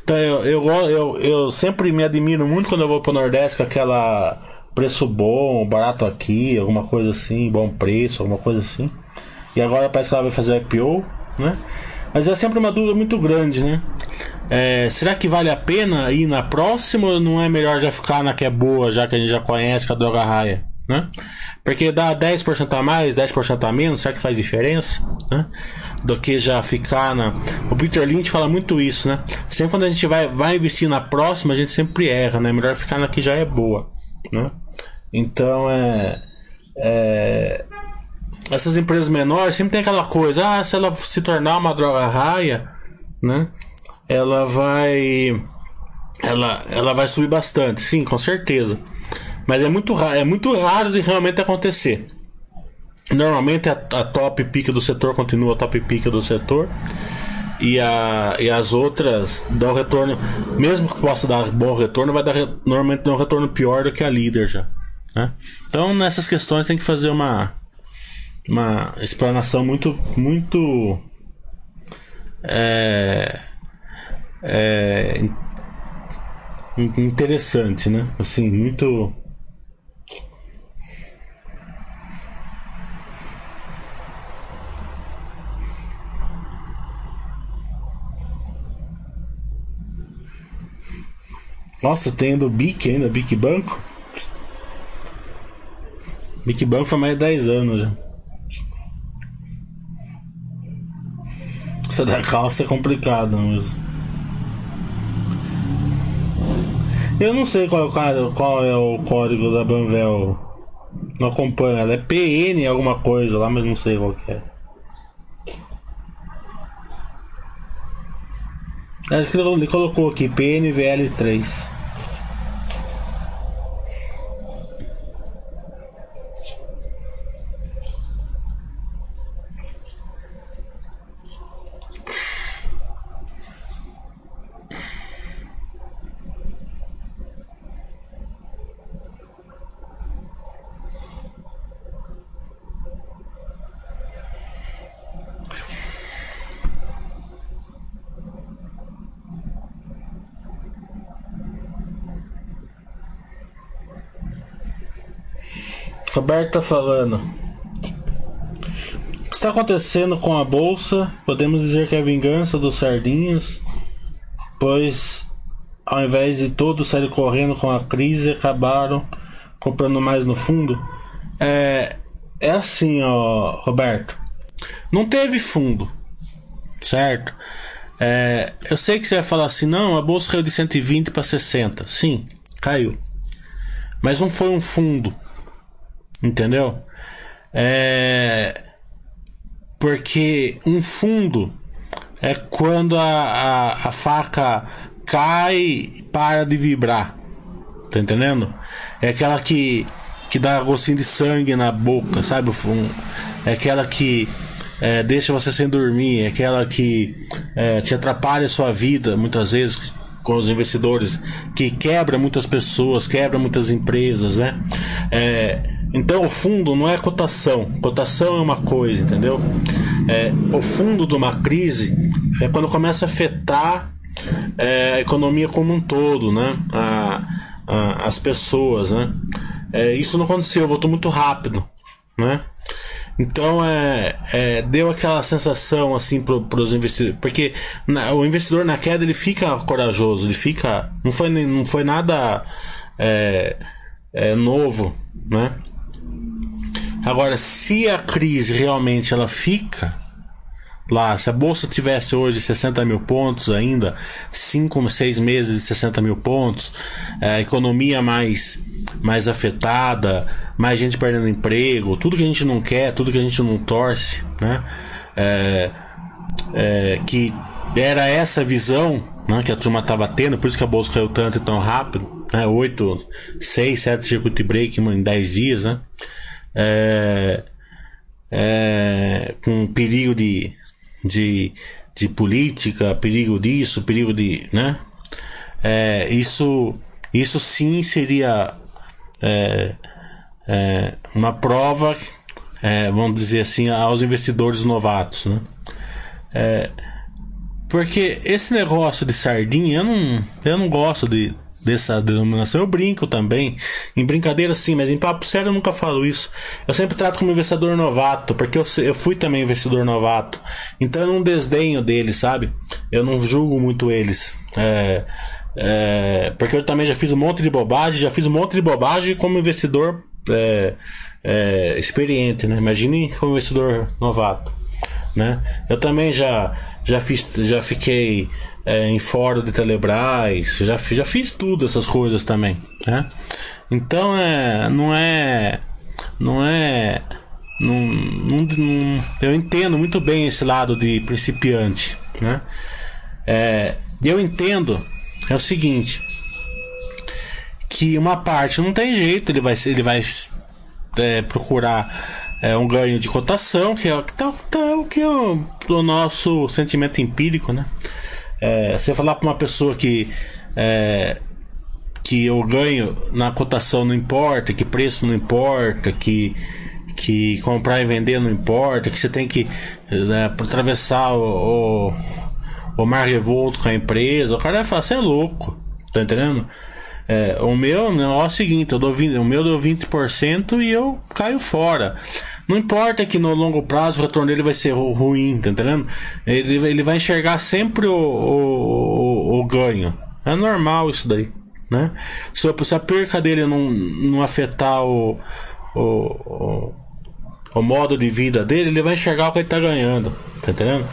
Então eu, eu, eu, eu sempre me admiro muito quando eu vou pro Nordeste com aquela preço bom, barato aqui, alguma coisa assim, bom preço, alguma coisa assim. E agora parece que ela vai fazer IPO, né? Mas é sempre uma dúvida muito grande, né? É, será que vale a pena ir na próxima ou não é melhor já ficar na que é boa, já que a gente já conhece com a droga raia, né? Porque dá 10% a mais, 10% a menos, será que faz diferença? Né? Do que já ficar na. O Peter Lynch fala muito isso, né? Sempre quando a gente vai, vai investir na próxima, a gente sempre erra, né? Melhor ficar na que já é boa, né? Então é. é... Essas empresas menores sempre tem aquela coisa, ah, se ela se tornar uma droga raia, né? Ela vai. Ela, ela vai subir bastante, sim, com certeza. Mas é muito é muito raro de realmente acontecer. Normalmente a, a top pick do setor continua a top pick do setor. E, a, e as outras dão retorno, mesmo que possa dar bom retorno, vai dar normalmente um retorno pior do que a líder já. Né? Então nessas questões tem que fazer uma, uma explanação muito muito é, é, interessante, né? Assim, muito Nossa, tem do BIC ainda, BIC Banco. BIC Banco foi mais de 10 anos já. Essa da calça é complicada mesmo. Eu não sei qual, é qual é o código da Banvel. Não acompanho. Ela é PN alguma coisa lá, mas não sei qual é. Acho que ele colocou aqui PNVL3. Roberto tá falando. O que está acontecendo com a bolsa? Podemos dizer que é a vingança dos sardinhas, pois ao invés de todos saírem correndo com a crise, acabaram comprando mais no fundo. É, é assim, ó, Roberto. Não teve fundo, certo? É, eu sei que você vai falar assim, não, a bolsa caiu de 120 para 60. Sim, caiu. Mas não foi um fundo. Entendeu? É. Porque um fundo é quando a, a, a faca cai e para de vibrar. Tá entendendo? É aquela que, que dá gostinho de sangue na boca, sabe? É aquela que é, deixa você sem dormir, é aquela que é, te atrapalha a sua vida muitas vezes com os investidores, que quebra muitas pessoas, quebra muitas empresas, né? É, então o fundo não é cotação. Cotação é uma coisa, entendeu? É, o fundo de uma crise é quando começa a afetar é, a economia como um todo, né? A, a, as pessoas, né? É, isso não aconteceu, voltou muito rápido, né? Então é, é, deu aquela sensação assim para os investidores, porque na, o investidor na queda ele fica corajoso, ele fica, não foi não foi nada é, é, novo, né? Agora, se a crise realmente ela fica lá, se a bolsa tivesse hoje 60 mil pontos ainda, 5, 6 meses de 60 mil pontos, é, a economia mais, mais afetada, mais gente perdendo emprego, tudo que a gente não quer, tudo que a gente não torce, né? É, é, que era essa visão né, que a turma estava tendo, por isso que a bolsa caiu tanto e tão rápido, né? 8, 6, 7 circuit break em 10 dias, né? É, é, com perigo de de, de política, perigo disso, perigo de. né? É, isso, isso sim seria é, é, uma prova, é, vamos dizer assim, aos investidores novatos. Né? É, porque esse negócio de sardinha, eu não, eu não gosto de, dessa denominação. Eu brinco também. Em brincadeira sim, mas em papo sério eu nunca falo isso. Eu sempre trato como investidor novato, porque eu, eu fui também investidor novato. Então eu não desdenho deles, sabe? Eu não julgo muito eles. É, é, porque eu também já fiz um monte de bobagem, já fiz um monte de bobagem como investidor é, é experiente, né? Imagine como investidor novato, né? Eu também já já fiz, já fiquei é, em fórum de Telebrás, já, já fiz tudo essas coisas também, né? Então é, não é, não é, não, não, não, eu entendo muito bem esse lado de principiante, né? É, eu entendo é o seguinte, que uma parte não tem jeito, ele vai, ele vai é, procurar é, um ganho de cotação, que é, que tá, tá, o que é o, o nosso sentimento empírico, né? É, você falar para uma pessoa que é, que o ganho na cotação não importa, que preço não importa, que que comprar e vender não importa, que você tem que né, atravessar o, o, o mar revolto com a empresa, o cara vai falar, você é louco, tá entendendo? É, o meu negócio é o seguinte, eu dou 20, o meu deu 20% e eu caio fora. Não importa que no longo prazo o retorno dele vai ser ruim, tá entendendo? Ele, ele vai enxergar sempre o, o, o, o ganho. É normal isso daí, né? Se, se a perca dele não, não afetar o, o, o, o, modo de vida dele, ele vai enxergar o que ele tá ganhando, tá entendendo?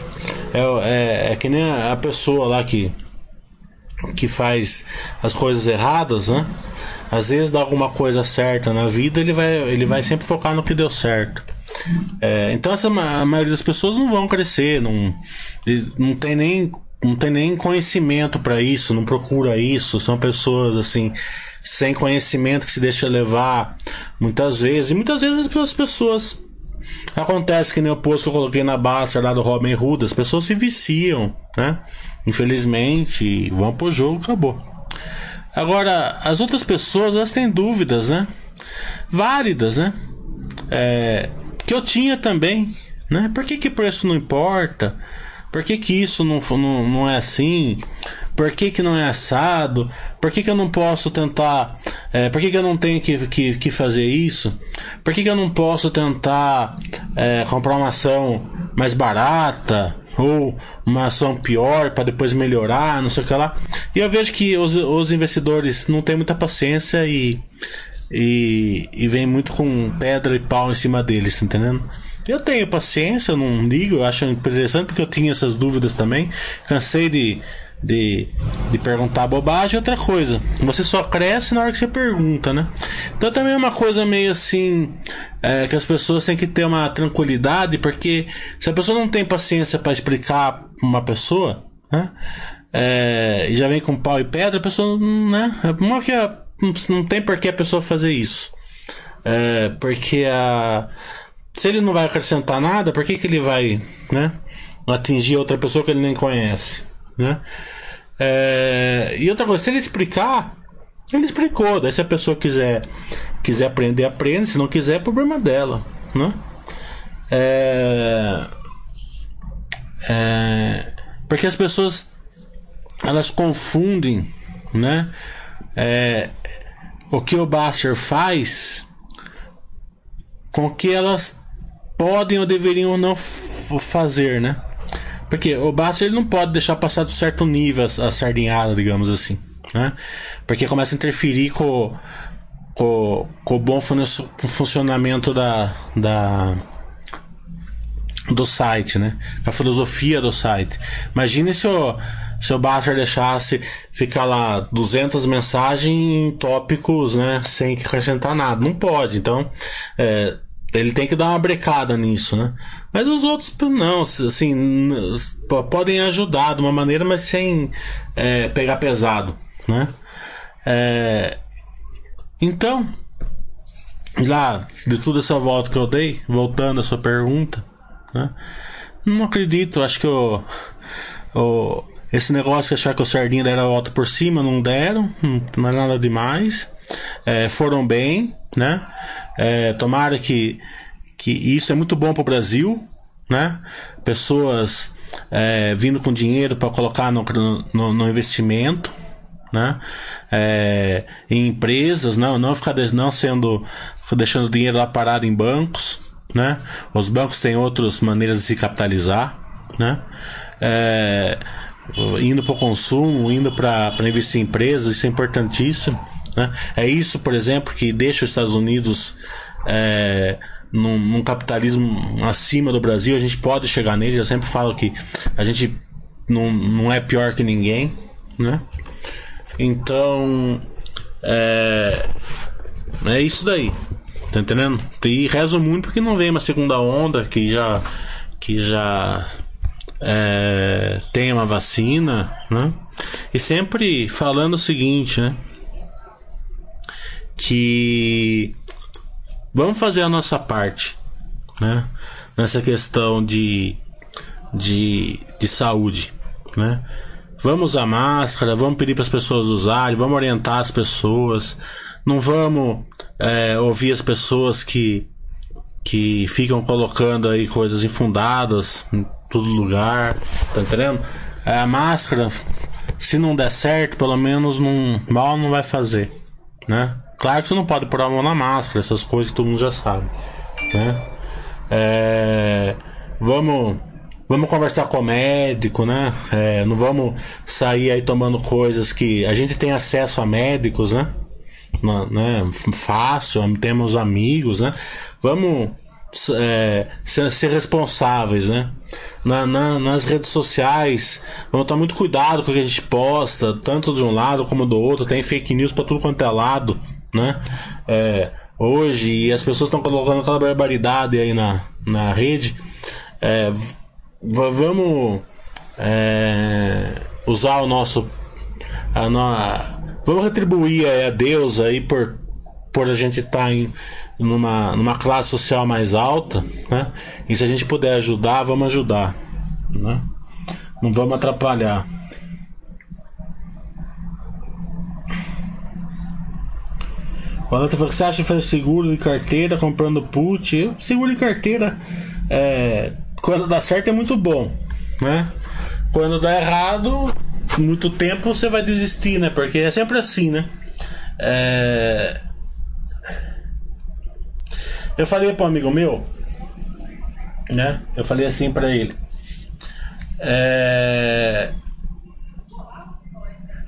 É, é, é que nem a pessoa lá que, que faz as coisas erradas, né? Às vezes dá alguma coisa certa na vida, ele vai, ele vai sempre focar no que deu certo. É, então essa, a maioria das pessoas não vão crescer, não, não tem nem não tem nem conhecimento para isso, não procura isso, são pessoas assim sem conhecimento que se deixa levar muitas vezes e muitas vezes as pessoas acontece que nem o post que eu coloquei na base lá do Robin Hood, as pessoas se viciam, né? Infelizmente, vão pro jogo, acabou. Agora, as outras pessoas, elas têm dúvidas, né? Válidas, né? É, que eu tinha também, né? Por que que preço não importa? Por que que isso não, não, não é assim? Por que, que não é assado? Por que, que eu não posso tentar? É, por que, que eu não tenho que, que, que fazer isso? Por que, que eu não posso tentar é, comprar uma ação mais barata? Ou uma ação pior para depois melhorar, não sei o que lá. E eu vejo que os, os investidores não têm muita paciência e, e, e vem muito com pedra e pau em cima deles, tá entendendo? Eu tenho paciência, eu não ligo, eu acho interessante porque eu tinha essas dúvidas também. Cansei de, de, de perguntar bobagem. Outra coisa, você só cresce na hora que você pergunta, né? Então também é uma coisa meio assim é, que as pessoas têm que ter uma tranquilidade, porque se a pessoa não tem paciência para explicar uma pessoa, né? É, e já vem com pau e pedra, a pessoa, né? Uma que é, não tem por que a pessoa fazer isso. É, porque a, se ele não vai acrescentar nada, por que, que ele vai, né? Atingir outra pessoa que ele nem conhece, né? É, e outra coisa, se ele explicar, ele explicou. Daí se a pessoa quiser quiser aprender, aprende. Se não quiser, é problema dela, né? É, é, porque as pessoas elas confundem, né? É, o que o Basser faz com o que elas podem ou deveriam não fazer, né? Porque o Bastos ele não pode deixar passar de certo nível a, sardinhada, digamos assim, né? Porque começa a interferir com, com, com o bom fun- funcionamento da, da do site, né? A filosofia do site. Imagine se o, se o Butler deixasse ficar lá 200 mensagens em tópicos, né? Sem acrescentar nada. Não pode. Então, é, ele tem que dar uma brecada nisso, né? Mas os outros, não. Assim, podem ajudar de uma maneira, mas sem é, pegar pesado, né? É, então, lá, de toda essa volta que eu dei, voltando à sua pergunta, né? Não acredito, acho que o, esse negócio de achar que o Sardinha deram a volta por cima, não deram, não, não é nada demais. É, foram bem, né? É, tomara que, que isso é muito bom para o Brasil, né? Pessoas é, vindo com dinheiro para colocar no, no, no investimento, né? É, em empresas, não, não ficar não sendo deixando dinheiro lá parado em bancos, né? Os bancos têm outras maneiras de se capitalizar, né? É, indo para o consumo, indo para investir em empresas, isso é importantíssimo, né? É isso, por exemplo, que deixa os Estados Unidos é, num, num capitalismo acima do Brasil. A gente pode chegar nele. Eu sempre falo que a gente não, não é pior que ninguém, né? Então, é, é isso daí. Tá entendendo? E rezo muito porque não vem uma segunda onda que já que já é, tem uma vacina, né? E sempre falando o seguinte, né? Que vamos fazer a nossa parte, né? Nessa questão de de, de saúde, né? Vamos usar máscara, vamos pedir para as pessoas usarem, vamos orientar as pessoas, não vamos é, ouvir as pessoas que que ficam colocando aí coisas infundadas em todo lugar, tá entendendo? É, A máscara, se não der certo, pelo menos não, mal não vai fazer, né? Claro que você não pode pôr a mão na máscara, essas coisas que todo mundo já sabe, né? É, vamos vamos conversar com o médico, né? É, não vamos sair aí tomando coisas que a gente tem acesso a médicos, né? Na- né? Fácil, temos amigos, né? Vamos é, ser, ser responsáveis, né? Na, na- nas redes sociais, vamos tomar muito cuidado com o que a gente posta, tanto de um lado como do outro. Tem fake news para tudo quanto é lado, né? É, hoje, e as pessoas estão colocando aquela barbaridade aí na, na rede. É, vamos é, usar o nosso a no- vamos retribuir a Deus aí por por a gente estar em numa, numa classe social mais alta, né? E se a gente puder ajudar, vamos ajudar, né? Não vamos atrapalhar. O falou que você acha que faz seguro de carteira comprando put? Seguro de carteira, é, quando dá certo é muito bom, né? Quando dá errado, muito tempo você vai desistir, né? Porque é sempre assim, né? É... Eu falei para um amigo meu, né? Eu falei assim para ele. É...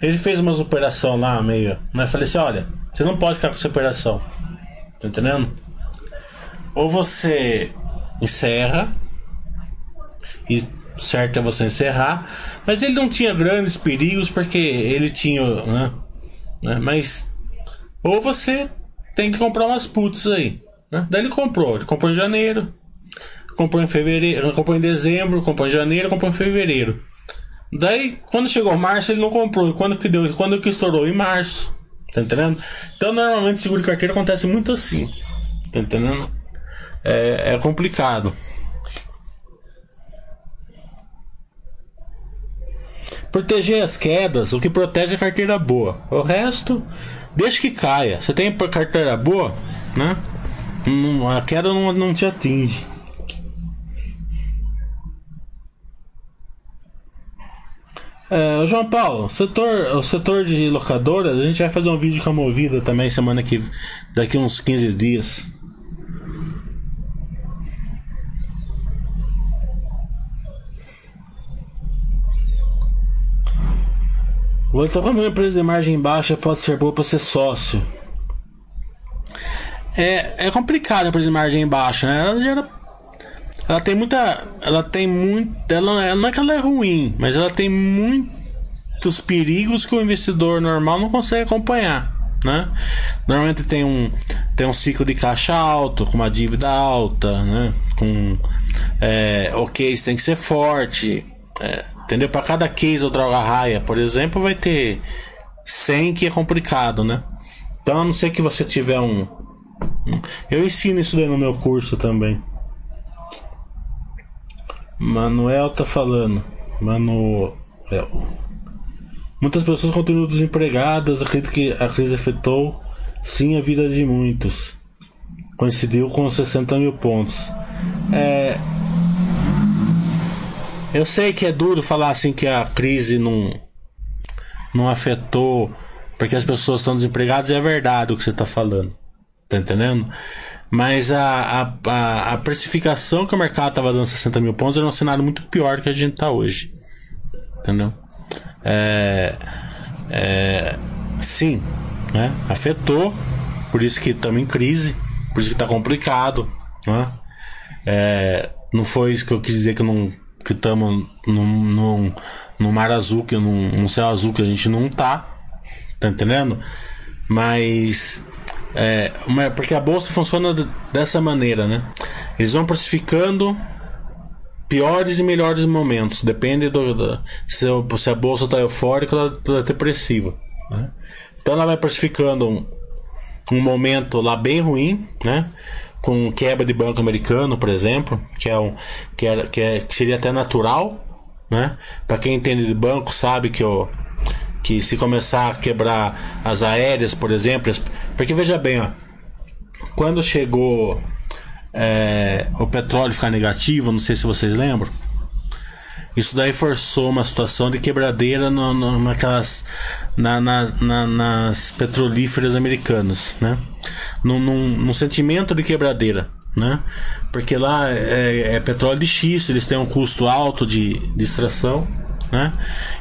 Ele fez umas operação lá meio, mas eu falei assim, olha, você não pode ficar com essa operação, tá entendendo? Ou você encerra e certo é você encerrar, mas ele não tinha grandes perigos porque ele tinha, né? né? Mas ou você tem que comprar umas puts aí, né? Daí ele comprou, ele comprou em janeiro, comprou em fevereiro, comprou em dezembro, comprou em janeiro, comprou em fevereiro. Daí, quando chegou março, ele não comprou. Quando que deu? Quando que estourou? Em março. Tá entendendo? Então, normalmente, seguro de carteira acontece muito assim. Tá entendendo? É, é complicado. Proteger as quedas, o que protege a carteira boa. O resto, deixa que caia. Você tem carteira boa, né? A queda não, não te atinge. É, João Paulo, setor, o setor de locadoras, a gente vai fazer um vídeo com a Movida também semana que daqui uns 15 dias. Voltar com uma empresa de margem baixa pode ser boa para ser sócio. É, é complicado a empresa de margem baixa, né? Ela gera ela tem muita. Ela tem muito. Ela, ela não é que ela é ruim, mas ela tem muitos perigos que o investidor normal não consegue acompanhar. Né? Normalmente tem um, tem um ciclo de caixa alto, com uma dívida alta, né? com é, o case tem que ser forte. É, entendeu? Para cada case ou droga raia, por exemplo, vai ter 100 que é complicado, né? Então, a não ser que você tiver um. Eu ensino isso daí no meu curso também. Manuel tá falando. Manuel. Muitas pessoas continuam desempregadas. Acredito que a crise afetou sim a vida de muitos. Coincidiu com 60 mil pontos. É. Eu sei que é duro falar assim que a crise não, não afetou porque as pessoas estão desempregadas é verdade o que você está falando. Tá entendendo? Mas a, a, a, a precificação que o mercado estava dando 60 mil pontos era um cenário muito pior do que a gente está hoje. Entendeu? É, é, sim, né? afetou, por isso que estamos em crise, por isso que está complicado. Né? É, não foi isso que eu quis dizer que não que estamos num, num, num, mar azul, que num, num céu azul que a gente não tá, tá entendendo? Mas é, porque a bolsa funciona dessa maneira, né? Eles vão precificando piores e melhores momentos. Depende do, do se, se, a bolsa está eufórica ou está depressiva. Né? Então ela vai precificando um, um, momento lá bem ruim, né? Com quebra de banco americano, por exemplo, que é um que, é, que, é, que seria até natural, né? Para quem entende de banco sabe que o que se começar a quebrar as aéreas, por exemplo, porque veja bem, ó, quando chegou é, o petróleo ficar negativo, não sei se vocês lembram. Isso daí forçou uma situação de quebradeira no, no, naquelas na, na, na, nas petrolíferas americanas, né? Num, num, num, sentimento de quebradeira, né? Porque lá é, é, petróleo de xisto, eles têm um custo alto de, de extração, né?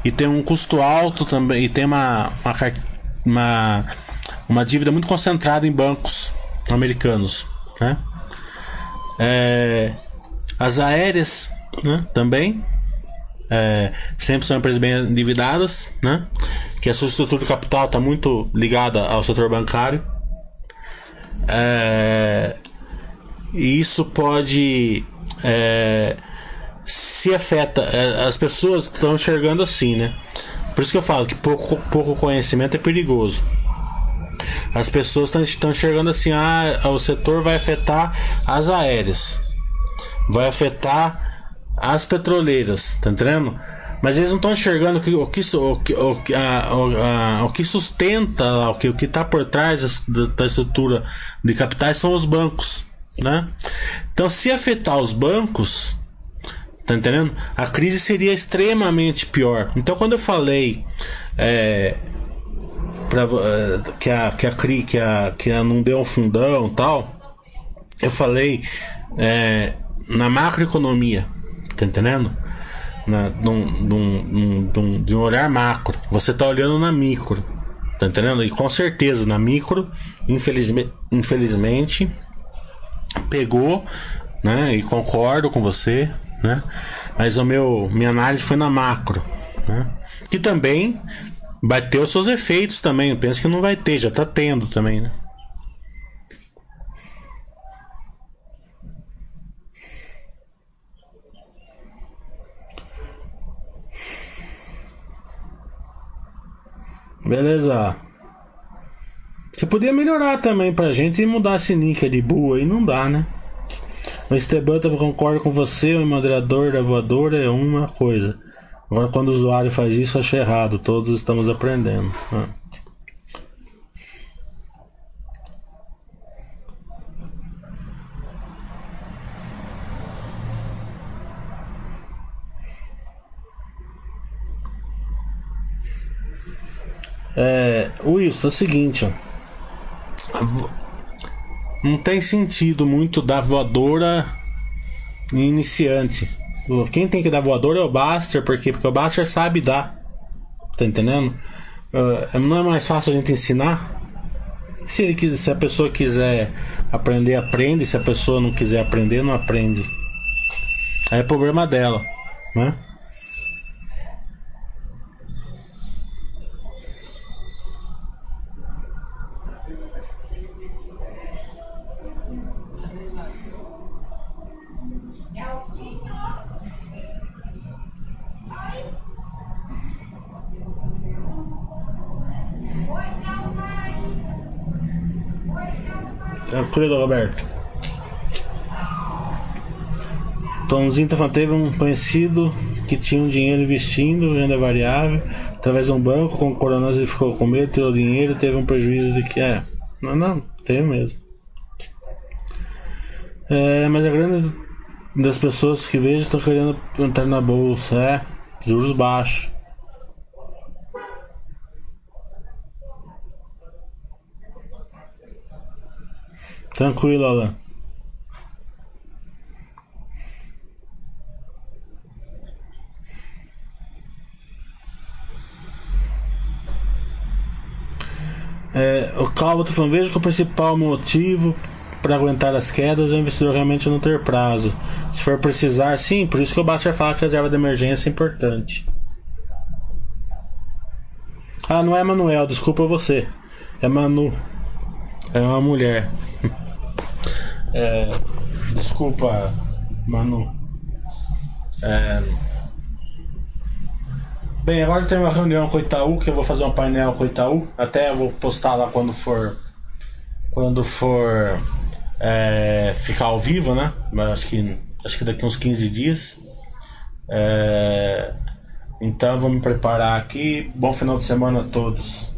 E tem um custo alto também, e tem uma, uma, uma, uma dívida muito concentrada em bancos americanos, né? É, as aéreas né, também é, sempre são empresas bem endividadas, né? Que a sua estrutura de capital está muito ligada ao setor bancário. É, e isso pode é, se afeta. É, as pessoas estão enxergando assim, né? Por isso que eu falo que pouco, pouco conhecimento é perigoso. As pessoas estão enxergando assim: ah, o setor vai afetar as aéreas, vai afetar as petroleiras, tá entendendo? Mas eles não estão enxergando que, o, que, o, que, o, a, a, o que sustenta, o que o está por trás da, da estrutura de capitais são os bancos, né? Então, se afetar os bancos, tá entendendo? A crise seria extremamente pior. Então, quando eu falei é, pra, uh, que a que a CRI que a, que a não deu um fundão tal eu falei é, na macroeconomia tá entendendo? Na, num, num, num, de um olhar macro. Você tá olhando na micro tá entendendo? E com certeza na micro infelizmente, infelizmente pegou né? E concordo com você né? Mas o meu minha análise foi na macro né? Que também Vai ter os seus efeitos também. Eu penso que não vai ter, já tá tendo também, né? Beleza. Você podia melhorar também pra gente e mudar esse nick de boa aí, não dá, né? O Esteban também concorda com você, o moderador da voadora é uma coisa. Agora, quando o usuário faz isso, acha errado. Todos estamos aprendendo. Né? É, Wilson, é o seguinte. Não tem sentido muito dar voadora iniciante. Quem tem que dar voador é o Buster, porque, porque o Buster sabe dar. Tá entendendo? Uh, não é mais fácil a gente ensinar? Se, ele quiser, se a pessoa quiser aprender, aprende. Se a pessoa não quiser aprender, não aprende. Aí é problema dela, né? Tranquilo, Roberto. Tomzinho tá teve um conhecido que tinha um dinheiro investindo, renda variável, através de um banco, com o ele ficou com medo, tirou dinheiro, teve um prejuízo de que é. Não, não, tem mesmo. É, mas a grande das pessoas que vejo estão querendo entrar na bolsa, é juros baixos. Tranquilo, Alan. É, o Calvo tá falando, veja que o principal motivo para aguentar as quedas é o investidor realmente não ter prazo. Se for precisar, sim, por isso que o Baster fala que a reserva de emergência é importante. Ah, não é Manuel, desculpa você. É Manu. É uma mulher. É, desculpa, Manu. É, bem, agora tem uma reunião com o Itaú, que eu vou fazer um painel com o Itaú. Até vou postar lá quando for. Quando for é, ficar ao vivo, né? Mas acho que, acho que daqui uns 15 dias. É, então vou me preparar aqui. Bom final de semana a todos.